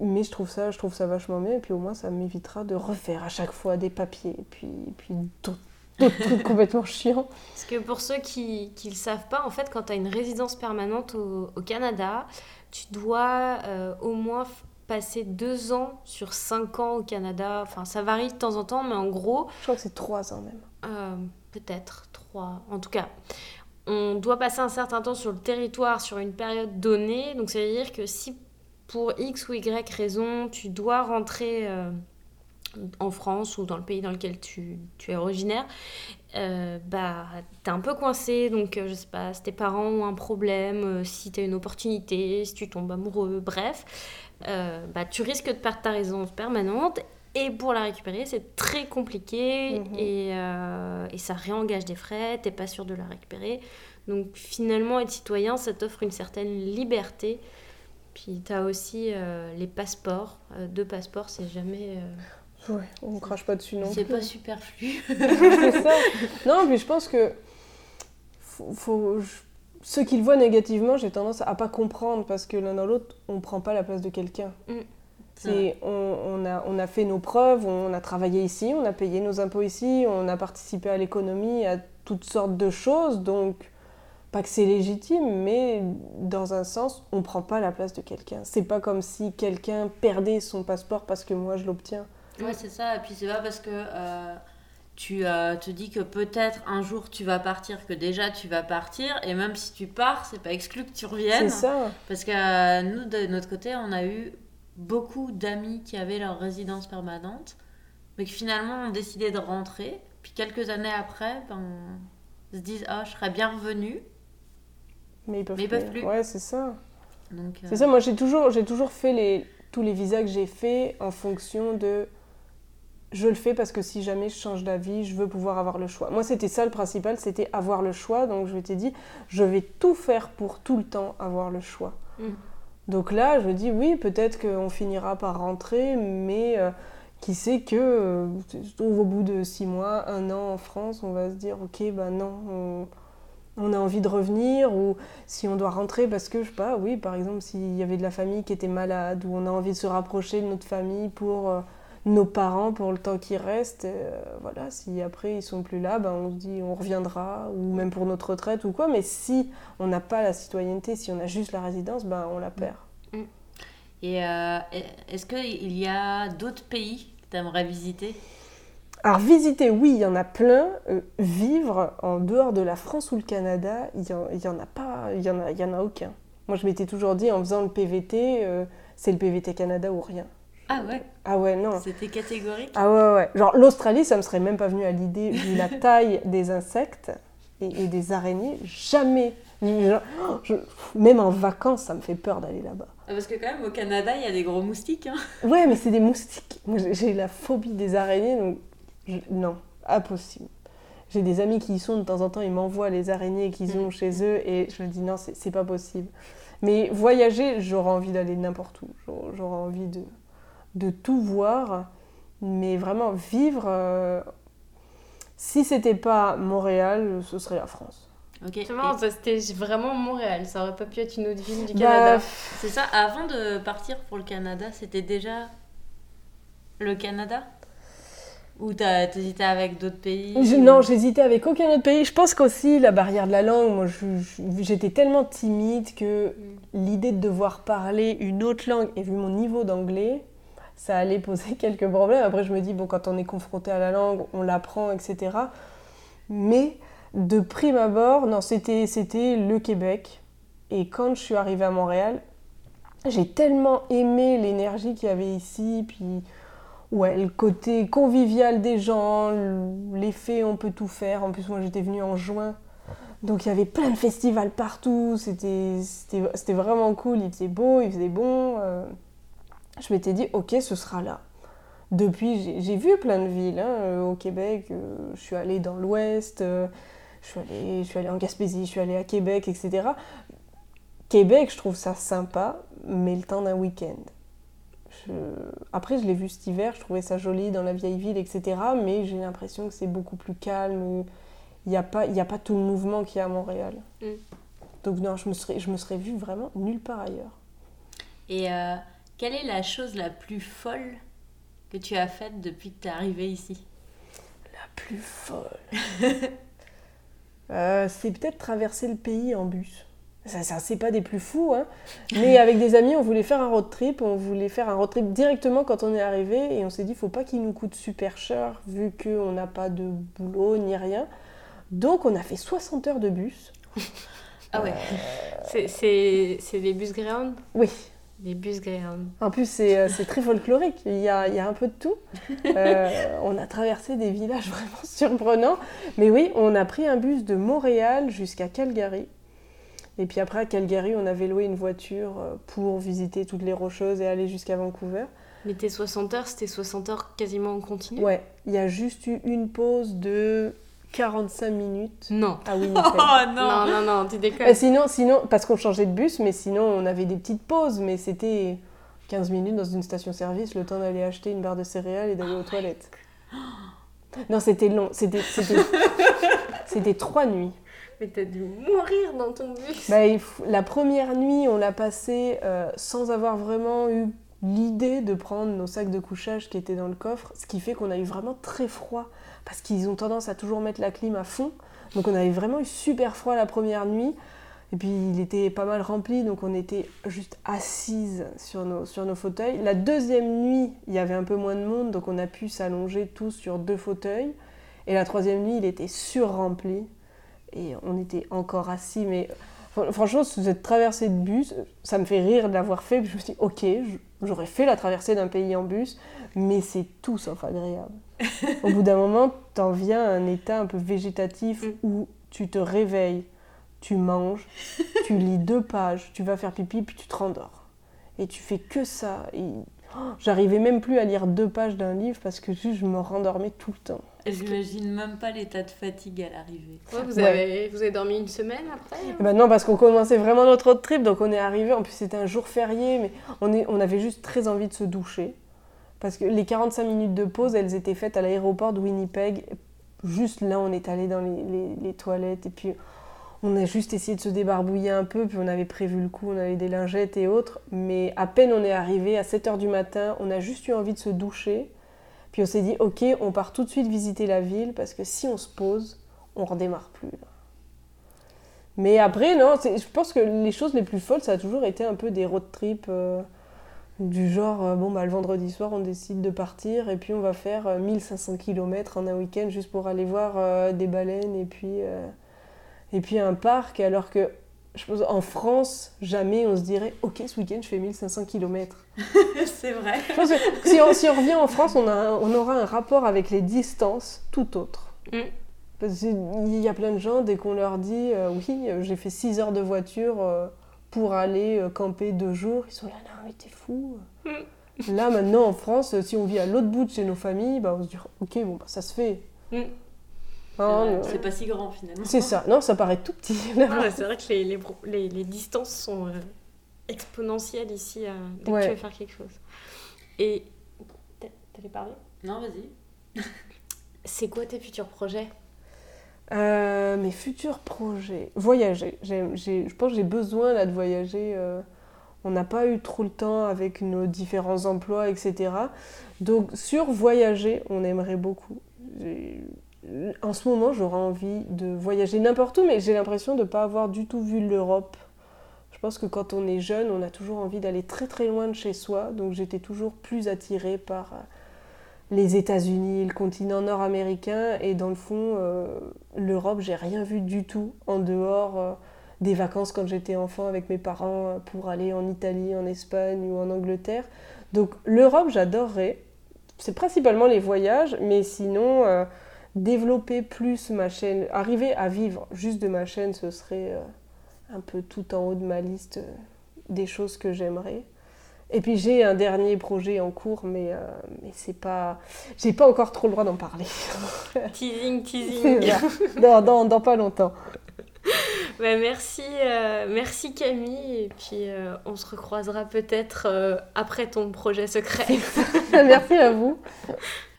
mais je trouve ça, je trouve ça vachement bien. Et puis au moins, ça m'évitera de refaire à chaque fois des papiers. Et puis, et puis d'autres trucs complètement chiants. Parce que pour ceux qui ne le savent pas, en fait, quand tu as une résidence permanente au, au Canada, tu dois au moins passer deux ans sur cinq ans au Canada. Enfin, ça varie de temps en temps, mais en gros. Je crois que c'est trois ans même. Euh, peut-être trois. En tout cas, on doit passer un certain temps sur le territoire sur une période donnée. Donc, ça veut dire que si pour X ou Y raison, tu dois rentrer. Euh, en France ou dans le pays dans lequel tu, tu es originaire, euh, bah, t'es un peu coincé, donc je sais pas, si tes parents ont un problème, si t'as une opportunité, si tu tombes amoureux, bref, euh, bah, tu risques de perdre ta résidence permanente. Et pour la récupérer, c'est très compliqué mhm. et, euh, et, ça réengage des frais, t'es pas sûr de la récupérer. Donc finalement, être citoyen, ça t'offre une certaine liberté. Puis tu as aussi euh, les passeports. deux passeports, c'est jamais. Ouais, on crache pas dessus non C'est pas superflu. c'est ça. Non, mais je pense que. Faut, faut, ceux qui le voient négativement, j'ai tendance à pas comprendre parce que l'un dans l'autre, on ne prend pas la place de quelqu'un. Mm. On, on, a, on a fait nos preuves, on a travaillé ici, on a payé nos impôts ici, on a participé à l'économie, à toutes sortes de choses. Donc, pas que c'est légitime, mais dans un sens, on ne prend pas la place de quelqu'un. C'est pas comme si quelqu'un perdait son passeport parce que moi je l'obtiens. Ouais, c'est ça. Et puis c'est pas parce que. Euh, tu euh, te dis que peut-être un jour tu vas partir, que déjà tu vas partir, et même si tu pars, c'est pas exclu que tu reviennes. C'est ça. Parce que euh, nous, de notre côté, on a eu beaucoup d'amis qui avaient leur résidence permanente, mais qui finalement ont décidé de rentrer. Puis quelques années après, ben, se disent Ah, je serais bien revenu. Mais ils peuvent, mais peuvent plus. Ouais, c'est ça. C'est ça, moi j'ai toujours, toujours fait les, tous les visas que j'ai faits en fonction de je le fais parce que si jamais je change d'avis, je veux pouvoir avoir le choix. Moi, c'était ça le principal, c'était avoir le choix. Donc, je t'ai dit, je vais tout faire pour tout le temps avoir le choix. Mm. Donc là, je me dis, oui, peut-être qu'on finira par rentrer, mais euh, qui sait que euh, au bout de six mois, un an en France, on va se dire, ok, ben non, on, on, a envie de revenir, ou si on doit rentrer parce que, je sais pas, oui, par exemple, s'il y avait de la famille qui était malade, ou on a envie de se rapprocher de notre famille pour... Euh, nos parents pour le temps qui reste. Euh, voilà, si après ils sont plus là, ben on se dit on reviendra, ou même pour notre retraite ou quoi. Mais si on n'a pas la citoyenneté, si on a juste la résidence, ben on la perd. Mm. Et euh, est-ce qu'il y a d'autres pays que tu aimerais visiter? Alors visiter, oui, il y en a plein. Euh, vivre en dehors de la France ou le Canada, il n'y en, a pas, il y en a, y en a aucun. Moi, je m'étais toujours dit en faisant le PVT, c'est le PVT Canada ou rien. Ah ouais Ah ouais, non. C'était catégorique Ah ouais, ouais. Genre l'Australie, ça me serait même pas venu à l'idée, vu la taille des insectes et, des araignées. Jamais. même en vacances, ça me fait peur d'aller là-bas. Ah, parce que quand même, au Canada, il y a des gros moustiques. Hein. Ouais, mais c'est des moustiques. j'ai la phobie des araignées, donc non, impossible. J'ai des amis qui y sont de temps en temps, ils m'envoient les araignées qu'ils ont mm. chez eux et je me dis non, c'est pas possible. Mais voyager, j'aurais envie d'aller n'importe où. J'aurais envie de, de tout voir, mais vraiment vivre. Euh, si c'était pas Montréal, ce serait la France. Ok. C'était vraiment Montréal. Ça aurait pas pu être une autre ville du bah, Canada. C'est ça. Avant de partir pour le Canada, c'était déjà le Canada? Ou t'hésitais avec d'autres pays? Non, j'hésitais avec aucun autre pays. Je pense qu'aussi la barrière de la langue, moi j'étais tellement timide que mm. l'idée de devoir parler une autre langue, et vu mon niveau d'anglais, ça allait poser quelques problèmes. Après, je me dis, bon, quand on est confronté à la langue, on l'apprend, etc. Mais de prime abord, non, c'était, le Québec. Et quand je suis arrivée à Montréal, j'ai tellement aimé l'énergie qu'il y avait ici, puis ouais, le côté convivial des gens, l'effet on peut tout faire. En plus, moi j'étais venue en juin, donc il y avait plein de festivals partout, c'était vraiment cool, il faisait beau, il faisait bon. Euh. Je m'étais dit, ok, ce sera là. Depuis, j'ai vu plein de villes hein, euh, au Québec, euh, je suis allée dans l'Ouest, je, suis allée, je suis allée en Gaspésie, je suis allée à Québec, etc. Québec, je trouve ça sympa, mais le temps d'un week-end. Après, je l'ai vu cet hiver, je trouvais ça joli dans la vieille ville, etc. Mais j'ai l'impression que c'est beaucoup plus calme. Il n'y a, pas, a pas tout le mouvement qu'il y a à Montréal. Mm. Donc non, je me, serais, je me serais vue vraiment nulle part ailleurs. Et euh, quelle est la chose la plus folle que tu as faite depuis que tu es arrivée ici? La plus folle euh, C'est peut-être traverser le pays en bus. Ça, c'est pas des plus fous, hein. mais avec des amis, on voulait faire un road trip. On voulait faire un road trip directement quand on est arrivé et on s'est dit, faut pas qu'il nous coûte super cher vu qu'on n'a pas de boulot ni rien. Donc, on a fait 60 heures de bus. ah ouais euh, C'est des bus Greyhound? Oui. Des bus Greyhound. En plus, c'est euh, très folklorique. Il y, a, il y a, un peu de tout. Euh, on a traversé des villages vraiment surprenants. Mais oui, on a pris un bus de Montréal jusqu'à Calgary. Et puis après, à Calgary, on avait loué une voiture euh, pour visiter toutes les Rocheuses et aller jusqu'à Vancouver. Mais tes 60 heures, c'était 60 heures quasiment en continu? Ouais, il y a juste eu une pause de 45 minutes non. à Winnipeg. Oh non Non, non, non, tu déconnes. Euh, sinon, sinon, parce qu'on changeait de bus, mais sinon, on avait des petites pauses, mais c'était 15 minutes dans une station-service, le temps d'aller acheter une barre de céréales et d'aller aux toilettes. Non, c'était long. C'était trois nuits. Mais t'as dû mourir dans ton bus. Bah, la première nuit, on l'a passée euh, sans avoir vraiment eu l'idée de prendre nos sacs de couchage qui étaient dans le coffre, ce qui fait qu'on a eu vraiment très froid, parce qu'ils ont tendance à toujours mettre la clim à fond. Donc on avait vraiment eu super froid la première nuit. Et puis il était pas mal rempli, donc on était juste assises sur nos, fauteuils. La deuxième nuit, il y avait un peu moins de monde, donc on a pu s'allonger tous sur deux fauteuils. Et la troisième nuit, il était sur-rempli et on était encore assis. Mais franchement, cette traversée de bus, ça me fait rire de l'avoir fait. je me suis dit, ok, j'aurais fait la traversée d'un pays en bus, mais c'est tout sauf agréable. Au bout d'un moment, t'en viens à un état un peu végétatif mm. où tu te réveilles, tu manges, tu lis deux pages, tu vas faire pipi, puis tu te rendors. Et tu fais que ça. Et... Oh, j'arrivais même plus à lire deux pages d'un livre parce que juste je me rendormais tout le temps. J'imagine même pas l'état de fatigue à l'arrivée. vous, avez, vous avez dormi une semaine après hein? Eh ben Non, parce qu'on commençait vraiment notre road trip, donc on est arrivé, en plus c'était un jour férié, mais on, est, on avait juste très envie de se doucher. Parce que les 45 minutes de pause, elles étaient faites à l'aéroport de Winnipeg. Juste là, on est allé dans les, toilettes et puis on a juste essayé de se débarbouiller un peu, puis on avait prévu le coup, on avait des lingettes et autres. Mais à peine on est arrivé à 7h du matin, on a juste eu envie de se doucher. Puis on s'est dit, ok, on part tout de suite visiter la ville parce que si on se pose, on redémarre plus. Mais après, non, je pense que les choses les plus folles, ça a toujours été un peu des road trips euh, du genre, euh, bon, bah, le vendredi soir, on décide de partir et puis on va faire 1500 euh, km en un week-end juste pour aller voir des baleines et puis, et puis un parc, alors que je pense en France, jamais on se dirait Ok, ce week-end, je fais 1500 km. c'est vrai. si, on, si, on, revient en France, on, a, on aura un rapport avec les distances tout autre. Mm. Parce qu'il y a plein de gens, dès qu'on leur dit euh, Oui, j'ai fait 6 heures de voiture euh, pour aller euh, camper deux jours, ils sont là, non, mais t'es fou. Mm. Là, maintenant, en France, si on vit à l'autre bout de chez nos familles, bah, on se dit Ok, bon, bah, ça se fait. Mm. C'est pas si grand finalement. C'est ça, non, ça paraît tout petit. c'est vrai que les, les, les, distances sont euh, exponentielles ici euh, dès que tu veux faire quelque chose. Et. T'allais parler Non, vas-y. c'est quoi tes futurs projets? Euh, Mes futurs projets. Voyager. je pense que j'ai besoin là de voyager. on n'a pas eu trop le temps avec nos différents emplois, etc. Donc, sur voyager, on aimerait beaucoup en ce moment, j'aurais envie de voyager n'importe où, mais j'ai l'impression de ne pas avoir du tout vu l'Europe. Je pense que quand on est jeune, on a toujours envie d'aller très très loin de chez soi, donc j'étais toujours plus attirée par euh, les États-Unis, le continent nord-américain, et dans le fond, euh, l'Europe, j'ai rien vu du tout en dehors euh, des vacances quand j'étais enfant avec mes parents pour aller en Italie, en Espagne ou en Angleterre. Donc l'Europe, j'adorerais. C'est principalement les voyages, mais sinon, euh, développer plus ma chaîne, arriver à vivre juste de ma chaîne, ce serait euh, un peu tout en haut de ma liste euh, des choses que j'aimerais. Et puis j'ai un dernier projet en cours, mais, mais c'est pas. J'ai pas encore trop le droit d'en parler. teasing, teasing. dans, dans, dans, pas longtemps. Bah, merci, euh, merci Camille. Et puis euh, on se recroisera peut-être euh, après ton projet secret. merci à vous.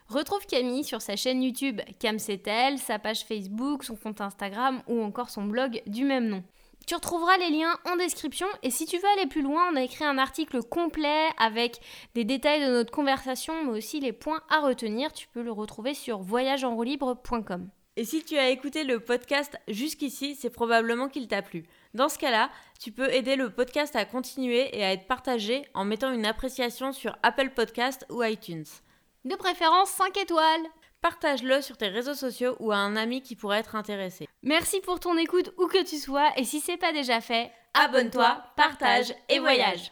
Retrouve Camille sur sa chaîne YouTube Cam sa page Facebook, son compte Instagram ou encore son blog du même nom. Tu retrouveras les liens en description et si tu veux aller plus loin, on a écrit un article complet avec des détails de notre conversation mais aussi les points à retenir. Tu peux le retrouver sur voyageenroulibre.com. Et si tu as écouté le podcast jusqu'ici, c'est probablement qu'il t'a plu. Dans ce cas-là, tu peux aider le podcast à continuer et à être partagé en mettant une appréciation sur Apple Podcast ou iTunes. De préférence 5 étoiles. Partage-le sur tes réseaux sociaux ou à un ami qui pourrait être intéressé. Merci pour ton écoute où que tu sois et si c'est pas déjà fait, abonne-toi, partage et voyage.